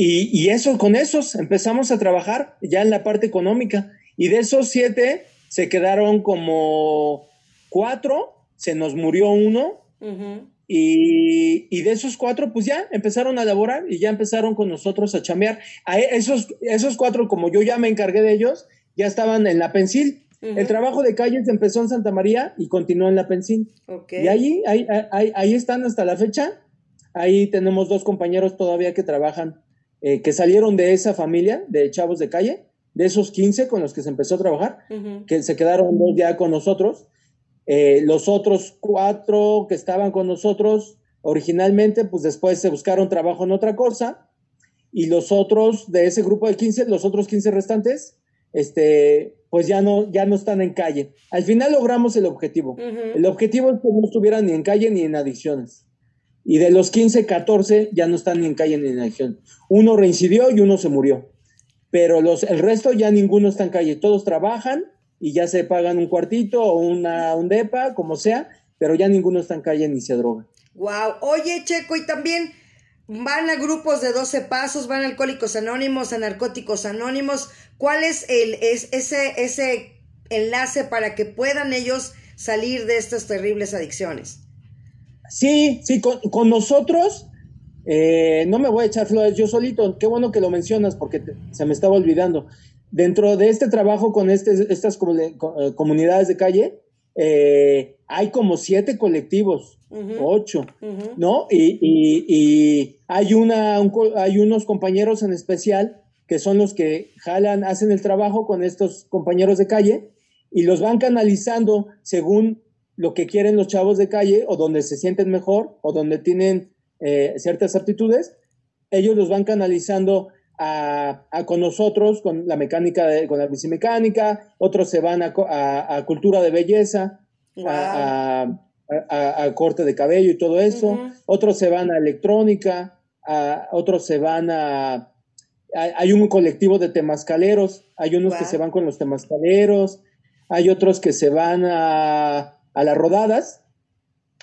Y, eso, con esos empezamos a trabajar ya en la parte económica. Y de esos siete se quedaron como cuatro, se nos murió uno. Y, de esos cuatro, pues ya empezaron a laborar y ya empezaron con nosotros a chambear. A e, esos, esos cuatro, como yo ya me encargué de ellos, ya estaban en la pensil. El trabajo de calles empezó en Santa María y continuó en la pensil. Y ahí, ahí, ahí, ahí están hasta la fecha. Ahí tenemos dos compañeros todavía que trabajan eh, que salieron de esa familia de chavos de calle, de esos 15 con los que se empezó a trabajar, que se quedaron dos ya con nosotros. Eh, los otros cuatro que estaban con nosotros originalmente, pues después se buscaron trabajo en otra cosa. Y los otros de ese grupo de 15, los otros 15 restantes, este, pues ya no, ya no están en calle. Al final logramos el objetivo. El objetivo es que no estuvieran ni en calle ni en adicciones y de los 15, 14 ya no están ni en calle ni en acción. Uno reincidió y uno se murió. Pero los, el resto ya ninguno está en calle. Todos trabajan y ya se pagan un cuartito o una, un depa, como sea, pero ya ninguno está en calle ni se droga. Wow. Oye, Checo, y también van a grupos de 12 pasos, van a alcohólicos anónimos, a narcóticos anónimos. ¿Cuál es el es, ese, ese enlace para que puedan ellos salir de estas terribles adicciones? Sí, sí, con, nosotros, eh, no me voy a echar flores yo solito, qué bueno que lo mencionas porque se me estaba olvidando. Dentro de este trabajo con este, estas eh, comunidades de calle, eh, hay como siete colectivos, ocho, ¿no? Y, hay, una, hay unos compañeros en especial que son los que jalan, hacen el trabajo con estos compañeros de calle y los van canalizando según lo que quieren los chavos de calle o donde se sienten mejor o donde tienen eh, ciertas aptitudes, ellos los van canalizando a, con nosotros, con la mecánica, de, con la bicimecánica, otros se van a, cultura de belleza, a, corte de cabello y todo eso, otros se van a electrónica, otros se van a... Hay un colectivo de temascaleros, hay unos que se van con los temascaleros, hay otros que se van a a las rodadas.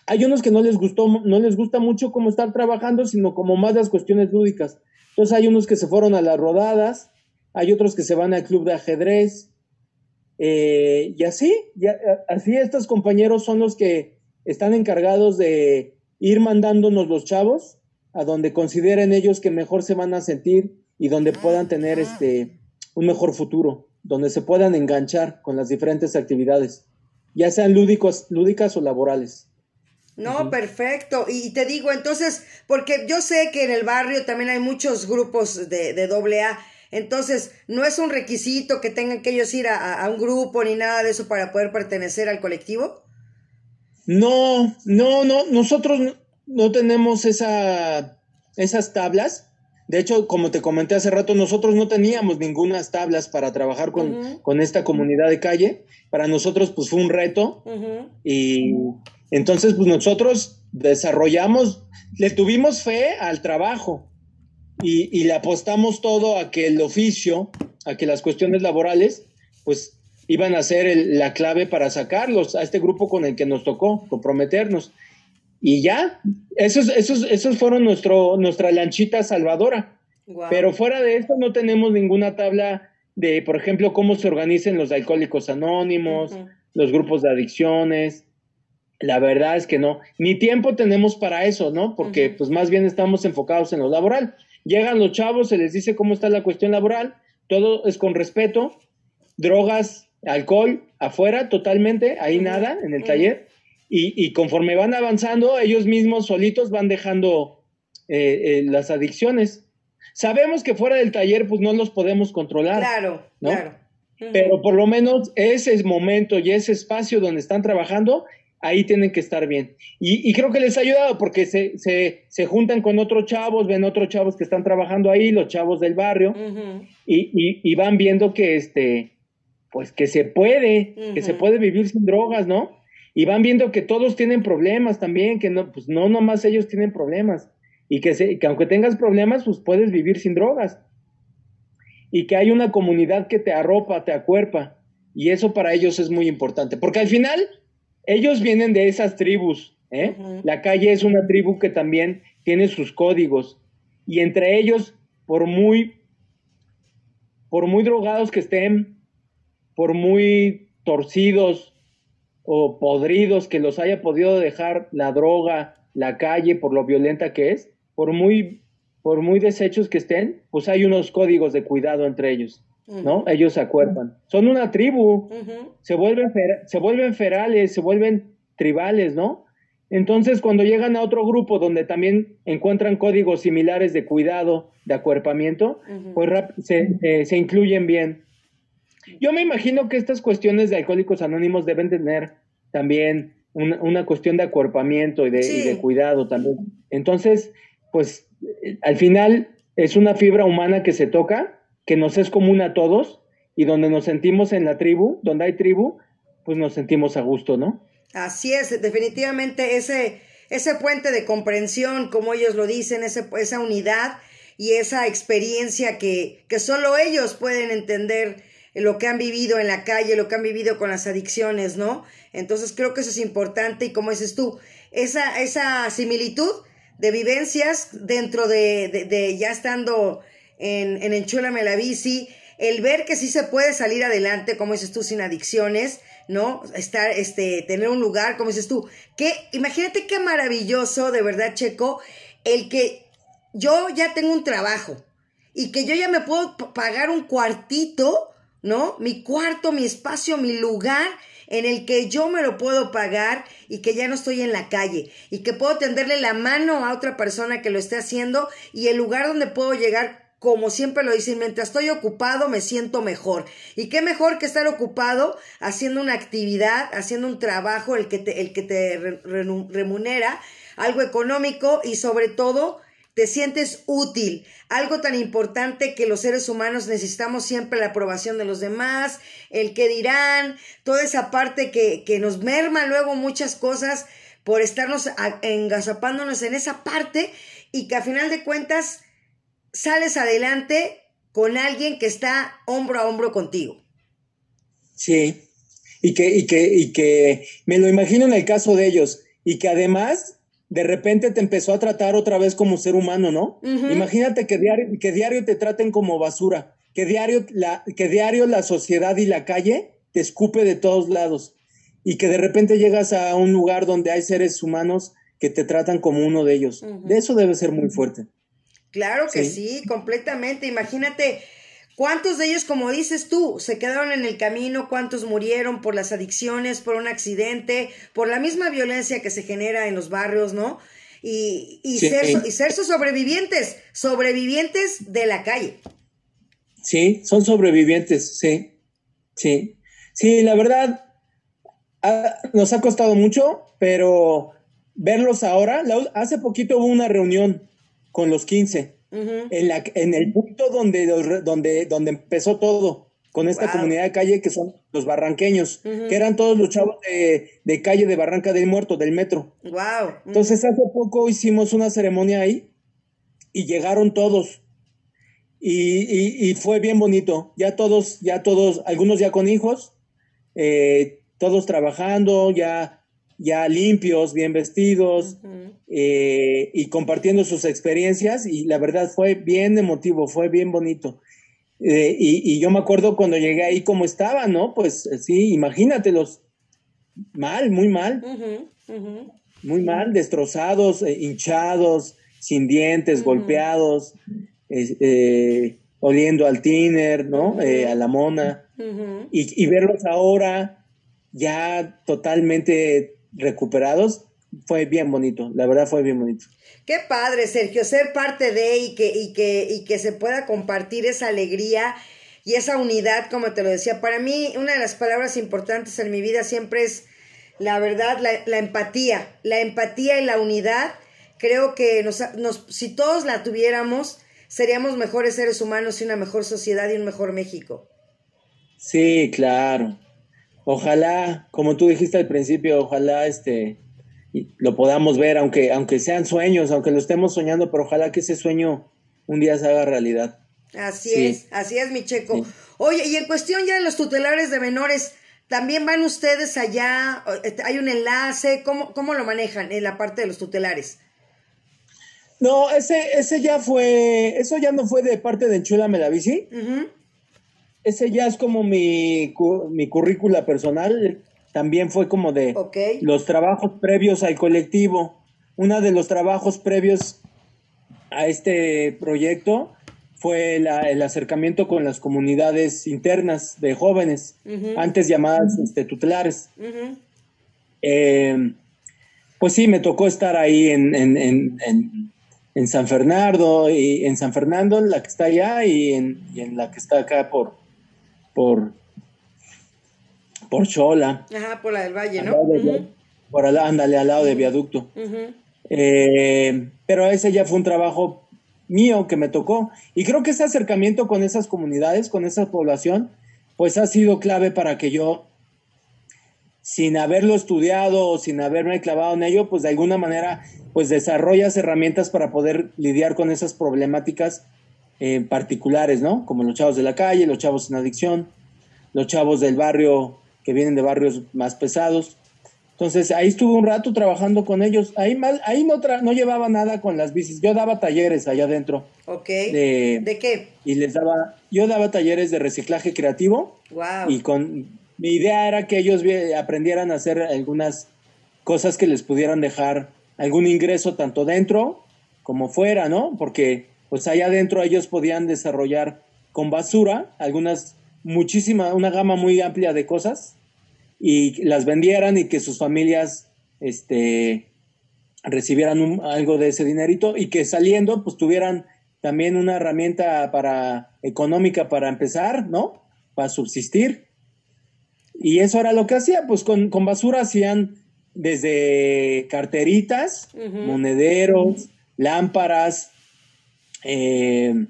Hay unos que no les gustó, no les gusta mucho cómo estar trabajando, sino como más las cuestiones lúdicas. Entonces hay unos que se fueron a las rodadas, hay otros que se van al club de ajedrez, eh, y así, así estos compañeros son los que están encargados de ir mandándonos los chavos a donde consideren ellos que mejor se van a sentir y donde puedan tener este un mejor futuro, donde se puedan enganchar con las diferentes actividades ya sean lúdicos, lúdicas o laborales. No, perfecto. Y te digo, entonces, porque yo sé que en el barrio también hay muchos grupos de, de doble A. Entonces, no es un requisito que tengan que ellos ir a, un grupo ni nada de eso para poder pertenecer al colectivo. No, no, no. Nosotros no tenemos esa, esas tablas. De hecho, como te comenté hace rato, nosotros no teníamos ninguna tablas para trabajar con, con, esta comunidad de calle. Para nosotros, pues fue un reto. Y entonces, pues nosotros desarrollamos, le tuvimos fe al trabajo y, y, le apostamos todo a que el oficio, a que las cuestiones laborales, pues iban a ser la clave para sacarlos a este grupo con el que nos tocó comprometernos. Y ya, esos, esos, esos fueron nuestro, nuestra lanchita salvadora. Pero fuera de eso no tenemos ninguna tabla de, por ejemplo, cómo se organizan los alcohólicos anónimos, los grupos de adicciones. La verdad es que no, ni tiempo tenemos para eso, ¿no? Porque pues más bien estamos enfocados en lo laboral. Llegan los chavos, se les dice cómo está la cuestión laboral, todo es con respeto, drogas, alcohol, afuera totalmente, ahí nada, en el taller y, conforme van avanzando, ellos mismos solitos van dejando eh, eh, las adicciones. Sabemos que fuera del taller, pues no los podemos controlar. Claro, claro. Pero por lo menos ese momento y ese espacio donde están trabajando, ahí tienen que estar bien. Y, creo que les ha ayudado porque se, se, juntan con otros chavos, ven otros chavos que están trabajando ahí, los chavos del barrio, y, y, van viendo que este, pues que se puede, que se puede vivir sin drogas, ¿no? Y van viendo que todos tienen problemas también, que no, pues no nomás ellos tienen problemas, y que, se, que aunque tengas problemas, pues puedes vivir sin drogas. Y que hay una comunidad que te arropa, te acuerpa, y eso para ellos es muy importante, porque al final ellos vienen de esas tribus. ¿eh? La calle es una tribu que también tiene sus códigos. Y entre ellos, por muy, por muy drogados que estén, por muy torcidos o podridos que los haya podido dejar la droga, la calle, por lo violenta que es, por muy, por muy deshechos que estén, pues hay unos códigos de cuidado entre ellos. ¿No? Ellos se acuerdan. Son una tribu, se, vuelven se vuelven ferales, se vuelven tribales, ¿no? Entonces, cuando llegan a otro grupo donde también encuentran códigos similares de cuidado, de acuerpamiento, pues se, se, incluyen bien. Yo me imagino que estas cuestiones de alcohólicos anónimos deben tener también una, cuestión de acuerpamiento y de, y de cuidado también. Entonces, pues al final es una fibra humana que se toca que nos es común a todos y donde nos sentimos en la tribu, donde hay tribu, pues nos sentimos a gusto, ¿no? Así es, definitivamente ese, ese puente de comprensión, como ellos lo dicen, ese, esa unidad y esa experiencia que, que solo ellos pueden entender lo que han vivido en la calle, lo que han vivido con las adicciones, ¿no? Entonces creo que eso es importante y como dices tú, esa, esa similitud de vivencias dentro de, de, de ya estando en, en Enchúlame la bici, el ver que sí se puede salir adelante, como dices tú, sin adicciones, ¿no? Estar, este, tener un lugar, como dices tú, que, imagínate qué maravilloso, de verdad, Checo, el que yo ya tengo un trabajo y que yo ya me puedo pagar un cuartito, ¿no? Mi cuarto, mi espacio, mi lugar en el que yo me lo puedo pagar y que ya no estoy en la calle y que puedo tenderle la mano a otra persona que lo esté haciendo y el lugar donde puedo llegar como siempre lo dicen, mientras estoy ocupado me siento mejor. Y qué mejor que estar ocupado haciendo una actividad, haciendo un trabajo, el que te, el que te remunera, algo económico y sobre todo te sientes útil. Algo tan importante que los seres humanos necesitamos siempre la aprobación de los demás, el que dirán, toda esa parte que, que nos merma luego muchas cosas por estarnos engazapándonos en esa parte y que a final de cuentas sales adelante con alguien que está hombro a hombro contigo. Sí, y que, y que, y que me lo imagino en el caso de ellos, y que además de repente te empezó a tratar otra vez como ser humano, ¿no? Imagínate que diario, que diario te traten como basura, que diario, la, que diario la sociedad y la calle te escupe de todos lados, y que de repente llegas a un lugar donde hay seres humanos que te tratan como uno de ellos. De eso debe ser muy fuerte. Claro que sí. completamente. Imagínate cuántos de ellos, como dices tú, se quedaron en el camino, cuántos murieron por las adicciones, por un accidente, por la misma violencia que se genera en los barrios, ¿no? Y, y, ser, y ser sus sobrevivientes, sobrevivientes de la calle. Sí, son sobrevivientes, sí, sí. Sí, la verdad, nos ha costado mucho, pero verlos ahora, hace poquito hubo una reunión con los 15, en, la, en el punto donde, donde, donde empezó todo, con esta comunidad de calle que son los barranqueños, que eran todos los chavos de, calle de Barranca del Muerto, del metro. Wow. Entonces hace poco hicimos una ceremonia ahí y llegaron todos. Y, fue bien bonito. Ya todos, ya todos, algunos ya con hijos, eh, todos trabajando, ya ya limpios, bien vestidos eh, y compartiendo sus experiencias y la verdad fue bien emotivo, fue bien bonito. Eh, y, yo me acuerdo cuando llegué ahí cómo estaban, ¿no? Pues eh, sí, imagínatelos, mal, muy mal, muy mal, destrozados, hinchados, sin dientes, golpeados, oliendo al tiner, ¿no? a la mona. y, y verlos ahora ya totalmente recuperados, fue bien bonito, la verdad fue bien bonito. Qué padre, Sergio, ser parte de y que, y que, y que se pueda compartir esa alegría y esa unidad, como te lo decía. Para mí, una de las palabras importantes en mi vida siempre es la verdad, la, empatía. La empatía y la unidad, creo que nos, nos, si todos la tuviéramos, seríamos mejores seres humanos y una mejor sociedad y un mejor México. Sí, claro. Ojalá, como tú dijiste al principio, ojalá este lo podamos ver, aunque, aunque sean sueños, aunque lo estemos soñando, pero ojalá que ese sueño un día se haga realidad. Así es, así es, mi checo. Oye, y en cuestión ya de los tutelares de menores, ¿también van ustedes allá? Este, ¿Hay un enlace? ¿Cómo, cómo lo manejan en la parte de los tutelares? No, ese, ese ya fue, eso ya no fue de parte de Enchula la Ese ya es como mi, mi currícula personal también fue como de los trabajos previos al colectivo. Uno de los trabajos previos a este proyecto fue el acercamiento con las comunidades internas de jóvenes, antes llamadas este, tutelares. Em, pues sí, me tocó estar ahí en, en, San Fernando, y en San Fernando, la que está allá, y en, y en la que está acá por, por por Chola. Ajá, por la del Valle, ¿no? Por al, ándale, al lado de viaducto. Eh, pero ese ya fue un trabajo mío que me tocó. Y creo que ese acercamiento con esas comunidades, con esa población, pues ha sido clave para que yo, sin haberlo estudiado o sin haberme clavado en ello, pues de alguna manera, pues desarrollas herramientas para poder lidiar con esas problemáticas eh, particulares, ¿no? Como los chavos de la calle, los chavos en adicción, los chavos del barrio que vienen de barrios más pesados. Entonces ahí estuve un rato trabajando con ellos. Ahí, ahí no, no llevaba nada con las bicis. Yo daba talleres allá adentro. Ok. De, qué? Y les daba, yo daba talleres de reciclaje creativo. Wow. Y con mi idea era que ellos aprendieran a hacer algunas cosas que les pudieran dejar algún ingreso tanto dentro como fuera, ¿no? Porque pues allá adentro ellos podían desarrollar con basura algunas muchísima, una gama muy amplia de cosas y las vendieran y que sus familias este, recibieran algo de ese dinerito y que saliendo pues tuvieran también una herramienta para económica para empezar, ¿no? Para subsistir. Y eso era lo que hacía, pues con, basura hacían desde carteritas, monederos, lámparas, eh,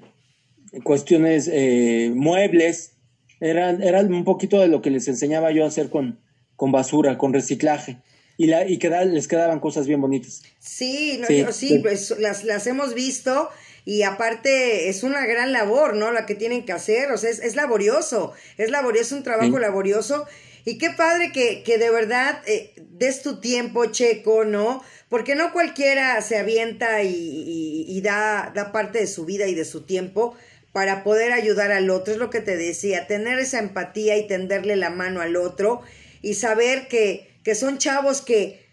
cuestiones, eh, muebles, era, era un poquito de lo que les enseñaba yo a hacer con, con basura, con reciclaje. Y, la, y les quedaban cosas bien bonitas. Sí, sí, Pues, las, las hemos visto y aparte es una gran labor, ¿no? La que tienen que hacer, o sea, es, laborioso, es laborioso, un trabajo laborioso. Y qué padre que, que de verdad eh, des tu tiempo, Checo, ¿no? Porque no cualquiera se avienta y, y, y, da, da parte de su vida y de su tiempo para poder ayudar al otro. Es lo que te decía, tener esa empatía y tenderle la mano al otro y saber que, que son chavos que,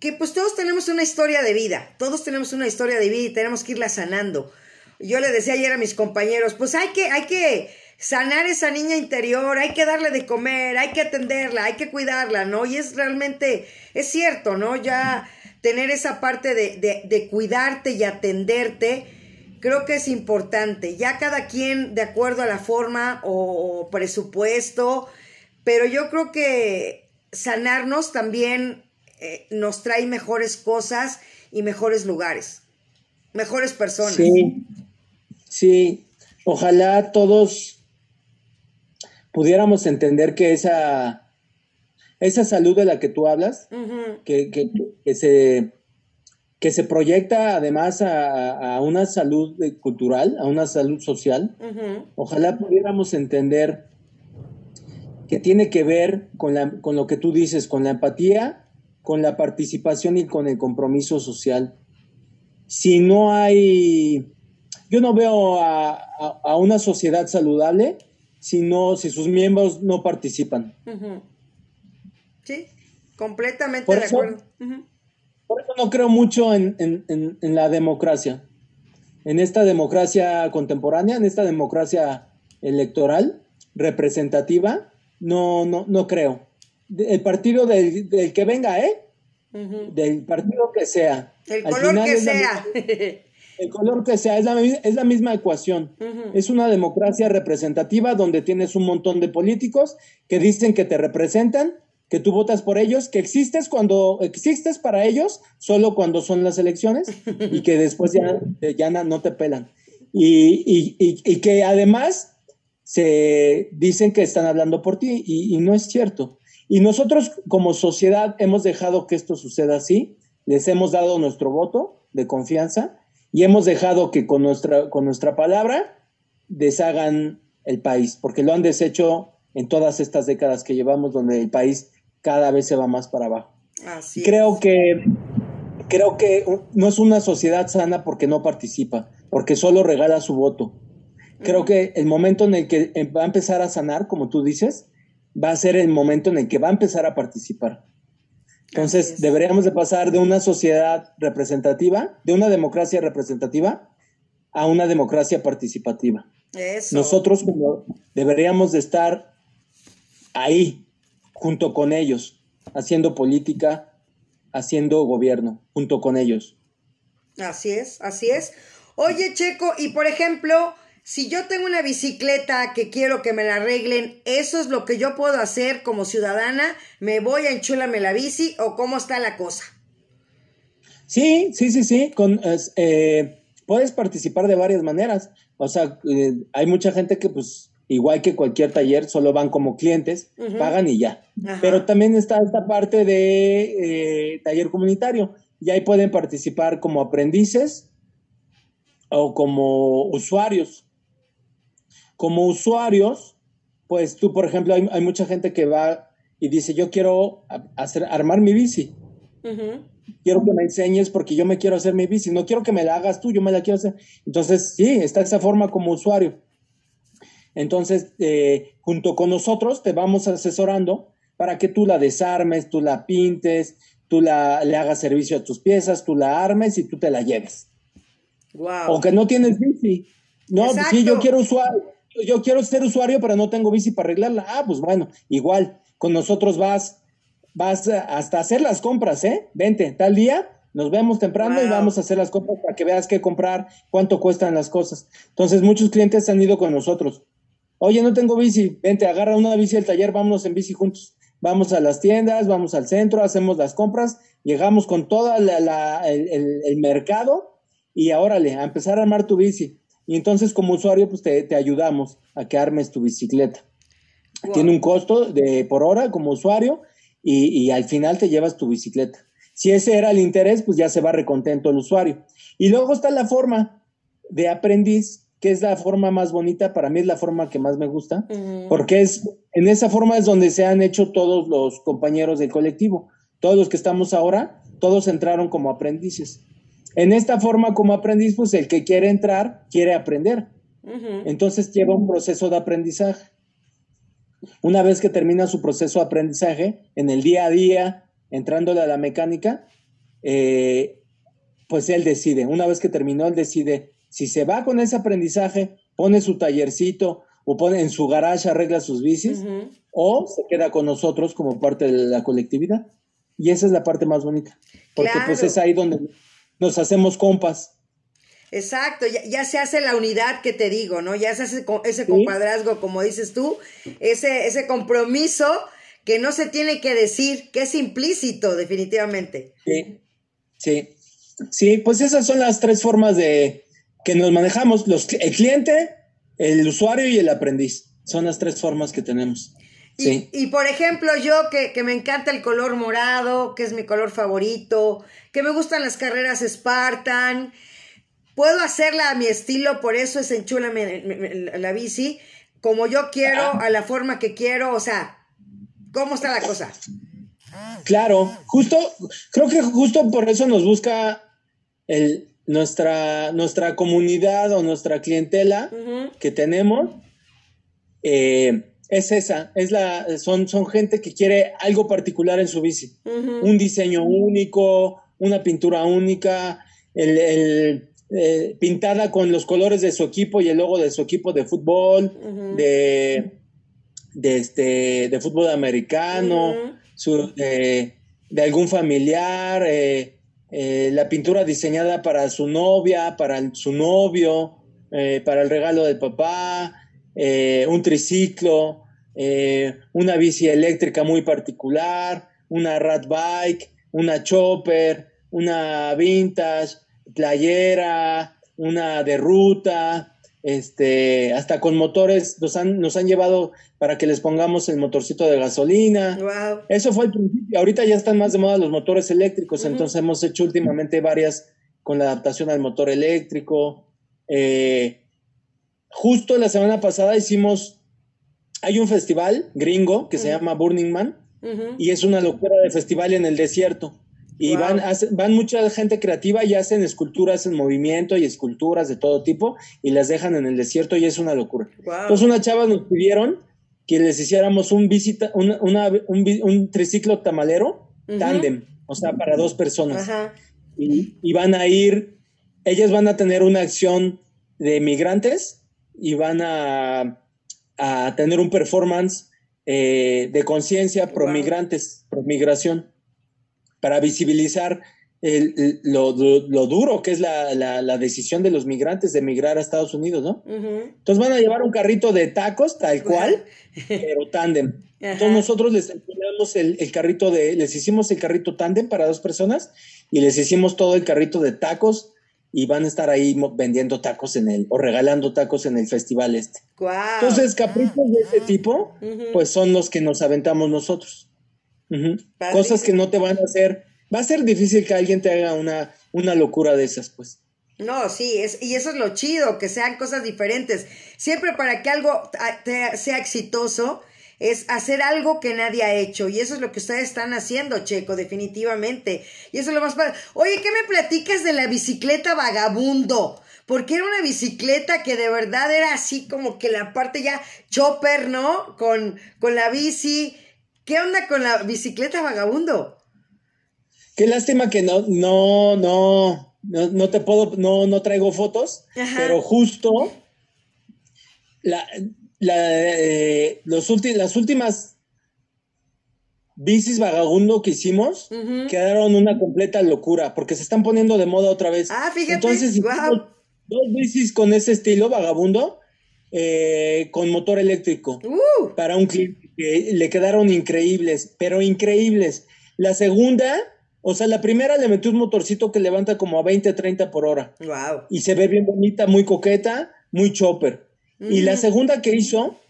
que pues todos tenemos una historia de vida, todos tenemos una historia de vida y tenemos que irla sanando. Yo le decía ayer a mis compañeros, pues hay que, hay que sanar esa niña interior, hay que darle de comer, hay que atenderla, hay que cuidarla, ¿no? Y es realmente, es cierto, ¿no? Ya tener esa parte de, de, de cuidarte y atenderte, creo que es importante. Ya cada quien de acuerdo a la forma o, presupuesto, pero yo creo que sanarnos también eh, nos trae mejores cosas y mejores lugares, mejores personas. Sí, sí. Ojalá todos pudiéramos entender que esa, esa salud de la que tú hablas, que, que, que se que se proyecta además a, una salud cultural, a una salud social. Ojalá pudiéramos entender que tiene que ver con, la, con lo que tú dices, con la empatía, con la participación y con el compromiso social. Si no hay, yo no veo a, una sociedad saludable si, si sus miembros no participan. Sí, completamente de acuerdo. Por eso no creo mucho en, la democracia. En esta democracia contemporánea, en esta democracia electoral, representativa, no, no, no creo. el partido del, que venga, ¿eh? Del partido que sea. El color que sea. el color que sea, es la, es la misma ecuación. Es una democracia representativa donde tienes un montón de políticos que dicen que te representan, que tú votas por ellos, que existes cuando existes para ellos, solo cuando son las elecciones y que después ya, ya no te pelan. Y, y, que además se dicen que están hablando por ti y, no es cierto. Y nosotros como sociedad hemos dejado que esto suceda así, les hemos dado nuestro voto de confianza y hemos dejado que con nuestra, con nuestra palabra deshagan el país, porque lo han deshecho en todas estas décadas que llevamos donde el país cada vez se va más para abajo. creo que creo que no es una sociedad sana porque no participa, porque solo regala su voto. Creo que el momento en el que em, va a empezar a sanar, como tú dices, va a ser el momento en el que va a empezar a participar. Entonces, deberíamos de pasar de una sociedad representativa, de una democracia representativa, a una democracia participativa. Nosotros deberíamos de estar ahí, junto con ellos, haciendo política, haciendo gobierno, junto con ellos. Así es, así es. Oye, Checo, y por ejemplo, si yo tengo una bicicleta que quiero que me la arreglen, ¿eso es lo que yo puedo hacer como ciudadana? ¿Me voy a enchularme la bici o cómo está la cosa? Sí, sí, sí, sí. Con, eh, puedes participar de varias maneras. O sea, eh, hay mucha gente que pues igual que cualquier taller, solo van como clientes, pagan y ya. Pero también está esta parte de eh, taller comunitario, y ahí pueden participar como aprendices o como usuarios. Como usuarios, pues tú, por ejemplo, hay, mucha gente que va y dice, yo quiero hacer, armar mi bici. Quiero que me enseñes porque yo me quiero hacer mi bici. No quiero que me la hagas tú, yo me la quiero hacer. Entonces, sí, está esa forma como usuario. Entonces, eh, junto con nosotros te vamos asesorando para que tú la desarmes, tú la pintes, tú la, le hagas servicio a tus piezas, tú la armes y tú te la lleves. Wow. O que no tienes bici. No, pues sí, yo quiero usuario, yo quiero ser usuario, pero no tengo bici para arreglarla. Ah, pues bueno, igual, con nosotros vas, vas hasta hacer las compras, ¿eh? Vente, tal día, nos vemos temprano y vamos a hacer las compras para que veas qué comprar, cuánto cuestan las cosas. Entonces, muchos clientes han ido con nosotros. Oye, no tengo bici, vente, agarra una bici del taller, vámonos en bici juntos. Vamos a las tiendas, vamos al centro, hacemos las compras, llegamos con todo el, mercado y órale, a empezar a armar tu bici. Y entonces como usuario, pues te, ayudamos a que armes tu bicicleta. Tiene un costo de por hora como usuario y, y, al final te llevas tu bicicleta. Si ese era el interés, pues ya se va recontento el usuario. Y luego está la forma de aprendiz, que es la forma más bonita, para mí es la forma que más me gusta, porque es en esa forma es donde se han hecho todos los compañeros del colectivo, todos los que estamos ahora, todos entraron como aprendices. En esta forma como aprendiz, pues el que quiere entrar, quiere aprender. Entonces lleva un proceso de aprendizaje. Una vez que termina su proceso de aprendizaje, en el día a día, entrándole a la mecánica, eh, pues él decide. Una vez que terminó, él decide si se va con ese aprendizaje, pone su tallercito o pone en su garage, arregla sus bicis, o se queda con nosotros como parte de la colectividad. Y esa es la parte más bonita, porque pues es ahí donde nos hacemos compas. Exacto, ya, se hace la unidad que te digo, ¿no? Ya se hace ese compadrazgo, como dices tú, ese, ese compromiso que no se tiene que decir, que es implícito, definitivamente. Sí, sí, sí, pues esas son las tres formas de, que nos manejamos los, el cliente, el usuario y el aprendiz. Son las tres formas que tenemos. Y, y por ejemplo, yo que, que, me encanta el color morado, que es mi color favorito, que me gustan las carreras Spartan, puedo hacerla a mi estilo, por eso es enchúlame la bici, como yo quiero, a la forma que quiero, o sea, ¿cómo está la cosa? Claro, justo, creo que justo por eso nos busca el, nuestra, nuestra comunidad o nuestra clientela que tenemos eh, es esa, es la, son, son gente que quiere algo particular en su bici, un diseño único, una pintura única, el, eh, pintada con los colores de su equipo y el logo de su equipo de fútbol, de, de, este, de fútbol americano, su, eh, de algún familiar, eh, eh, la pintura diseñada para su novia, para su novio, para el regalo del papá, un triciclo, una bici eléctrica muy particular, una rat bike, una chopper, una vintage, playera, una de ruta, este, hasta con motores, nos han, nos han llevado para que les pongamos el motorcito de gasolina. Eso fue el principio. Ahorita ya están más de moda los motores eléctricos, entonces hemos hecho últimamente varias con la adaptación al motor eléctrico. Eh, justo la semana pasada hicimos, hay un festival gringo que se llama Burning Man y es una locura de festival en el desierto. Y van, van mucha gente creativa y hacen esculturas en movimiento y esculturas de todo tipo y las dejan en el desierto y es una locura. Entonces una chava nos pidieron que les hiciéramos un visita, un, un, triciclo tamalero, tándem, o sea, para dos personas. Y, van a ir, ellas van a tener una acción de migrantes y van a, a tener un performance eh, de conciencia pro migrantes, pro migración para visibilizar lo, duro que es la, decisión de los migrantes de emigrar a Estados Unidos, ¿no? Entonces van a llevar un carrito de tacos, tal cual, pero tándem. Entonces nosotros les ponemos el, carrito de, les hicimos el carrito tándem para dos personas y les hicimos todo el carrito de tacos y van a estar ahí vendiendo tacos en el, o regalando tacos en el festival este. Entonces, caprichos de ese tipo, pues son los que nos aventamos nosotros. Cosas que no te van a hacer. Va a ser difícil que alguien te haga una, una locura de esas, pues. No, sí, es, y eso es lo chido, que sean cosas diferentes. Siempre para que algo sea exitoso, es hacer algo que nadie ha hecho. Y eso es lo que ustedes están haciendo, Checo, definitivamente. Y eso es lo más padre. Oye, ¿qué me platicas de la bicicleta vagabundo? Porque era una bicicleta que de verdad era así como que la parte ya chopper, ¿no? Con, con la bici ¿Qué onda con la bicicleta vagabundo? Qué lástima que no, no, no, no, te puedo, no, no traigo fotos, pero justo la, eh, los las últimas bicis vagabundo que hicimos quedaron una completa locura, porque se están poniendo de moda otra vez. Ah, fíjate. Entonces, dos bicis con ese estilo vagabundo, eh, con motor eléctrico, uh. para un cliente le quedaron increíbles, pero increíbles. La segunda, o sea, la primera le metió un motorcito que levanta como a 20, 30 por hora. Wow. Y se ve bien bonita, muy coqueta, muy chopper. Y la segunda que hizo,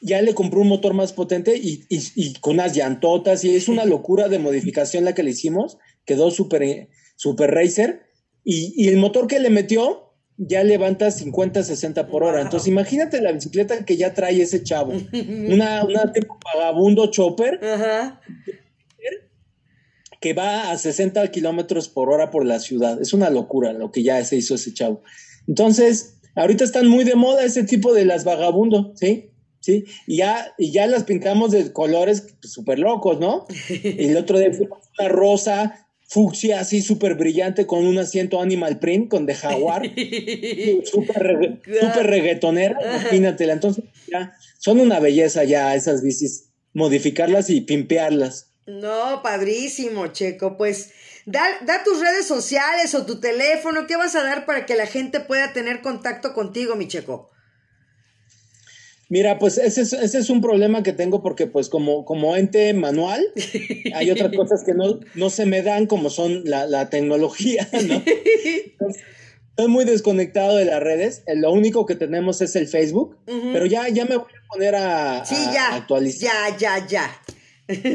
ya le compró un motor más potente y, con unas llantotas y es una locura de modificación la que le hicimos. Quedó súper super racer. Y, y el motor que le metió, ya levanta 50, 60 por hora. Entonces, imagínate la bicicleta que ya trae ese chavo. una, una tipo vagabundo chopper. Que va a 60 kilómetros por hora por la ciudad. Es una locura lo que ya se hizo ese chavo. Entonces, ahorita están muy de moda ese tipo de las vagabundo, ¿sí? ¿Sí? Y ya, y ya las pintamos de colores súper locos, ¿no? el otro día fue una rosa, fucsia así súper brillante con un asiento animal print con de jaguar, súper super reggaetonera, imagínatela. Entonces ya son una belleza ya esas bicis, modificarlas y pimpearlas. No, padrísimo, Checo. Pues da, da tus redes sociales o tu teléfono, ¿qué vas a dar para que la gente pueda tener contacto contigo, mi Checo? Mira, pues ese es, ese es un problema que tengo porque pues como, como ente manual hay otras cosas que no, no se me dan como son la, la tecnología, ¿no? estoy muy desconectado de las redes, eh, lo único que tenemos es el Facebook, pero ya, ya me voy a poner a, sí, ya, actualizar. Ya, ya, ya.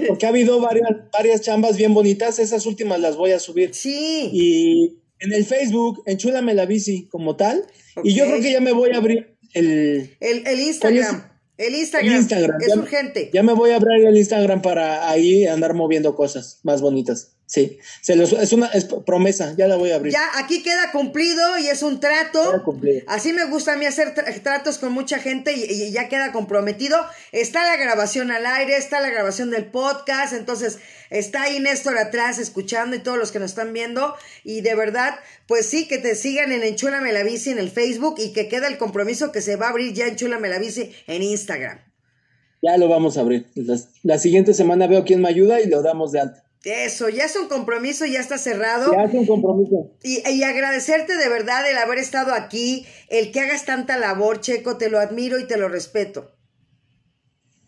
Porque ha habido varias, varias chambas bien bonitas, esas últimas las voy a subir. Sí. Y en el Facebook, enchúlame la bici como tal, y yo creo que ya me voy a abrir el, el, Instagram. El Instagram, es urgente. Ya me voy a abrir el Instagram para ahí andar moviendo cosas más bonitas. Sí, se los, es una es promesa, ya la voy a abrir. Ya, aquí queda cumplido y es un trato. Así me gusta a mí hacer tratos con mucha gente y, ya queda comprometido. Está la grabación al aire, está la grabación del podcast, entonces está ahí Néstor atrás escuchando y todos los que nos están viendo. Y de verdad, pues sí, que te sigan en Enchúlame la Bici en el Facebook y que queda el compromiso que se va a abrir ya Enchúlame la Bici en Instagram. Ya lo vamos a abrir. La, siguiente semana veo quién me ayuda y lo damos de alta. Eso, ya es un compromiso, ya está cerrado. Ya es un compromiso. Y, y, agradecerte de verdad el haber estado aquí, el que hagas tanta labor, Checo, te lo admiro y te lo respeto.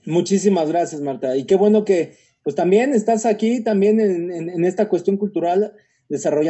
Muchísimas gracias, Marta. Y qué bueno que, pues también estás aquí, también en, en esta cuestión cultural, desarrollando.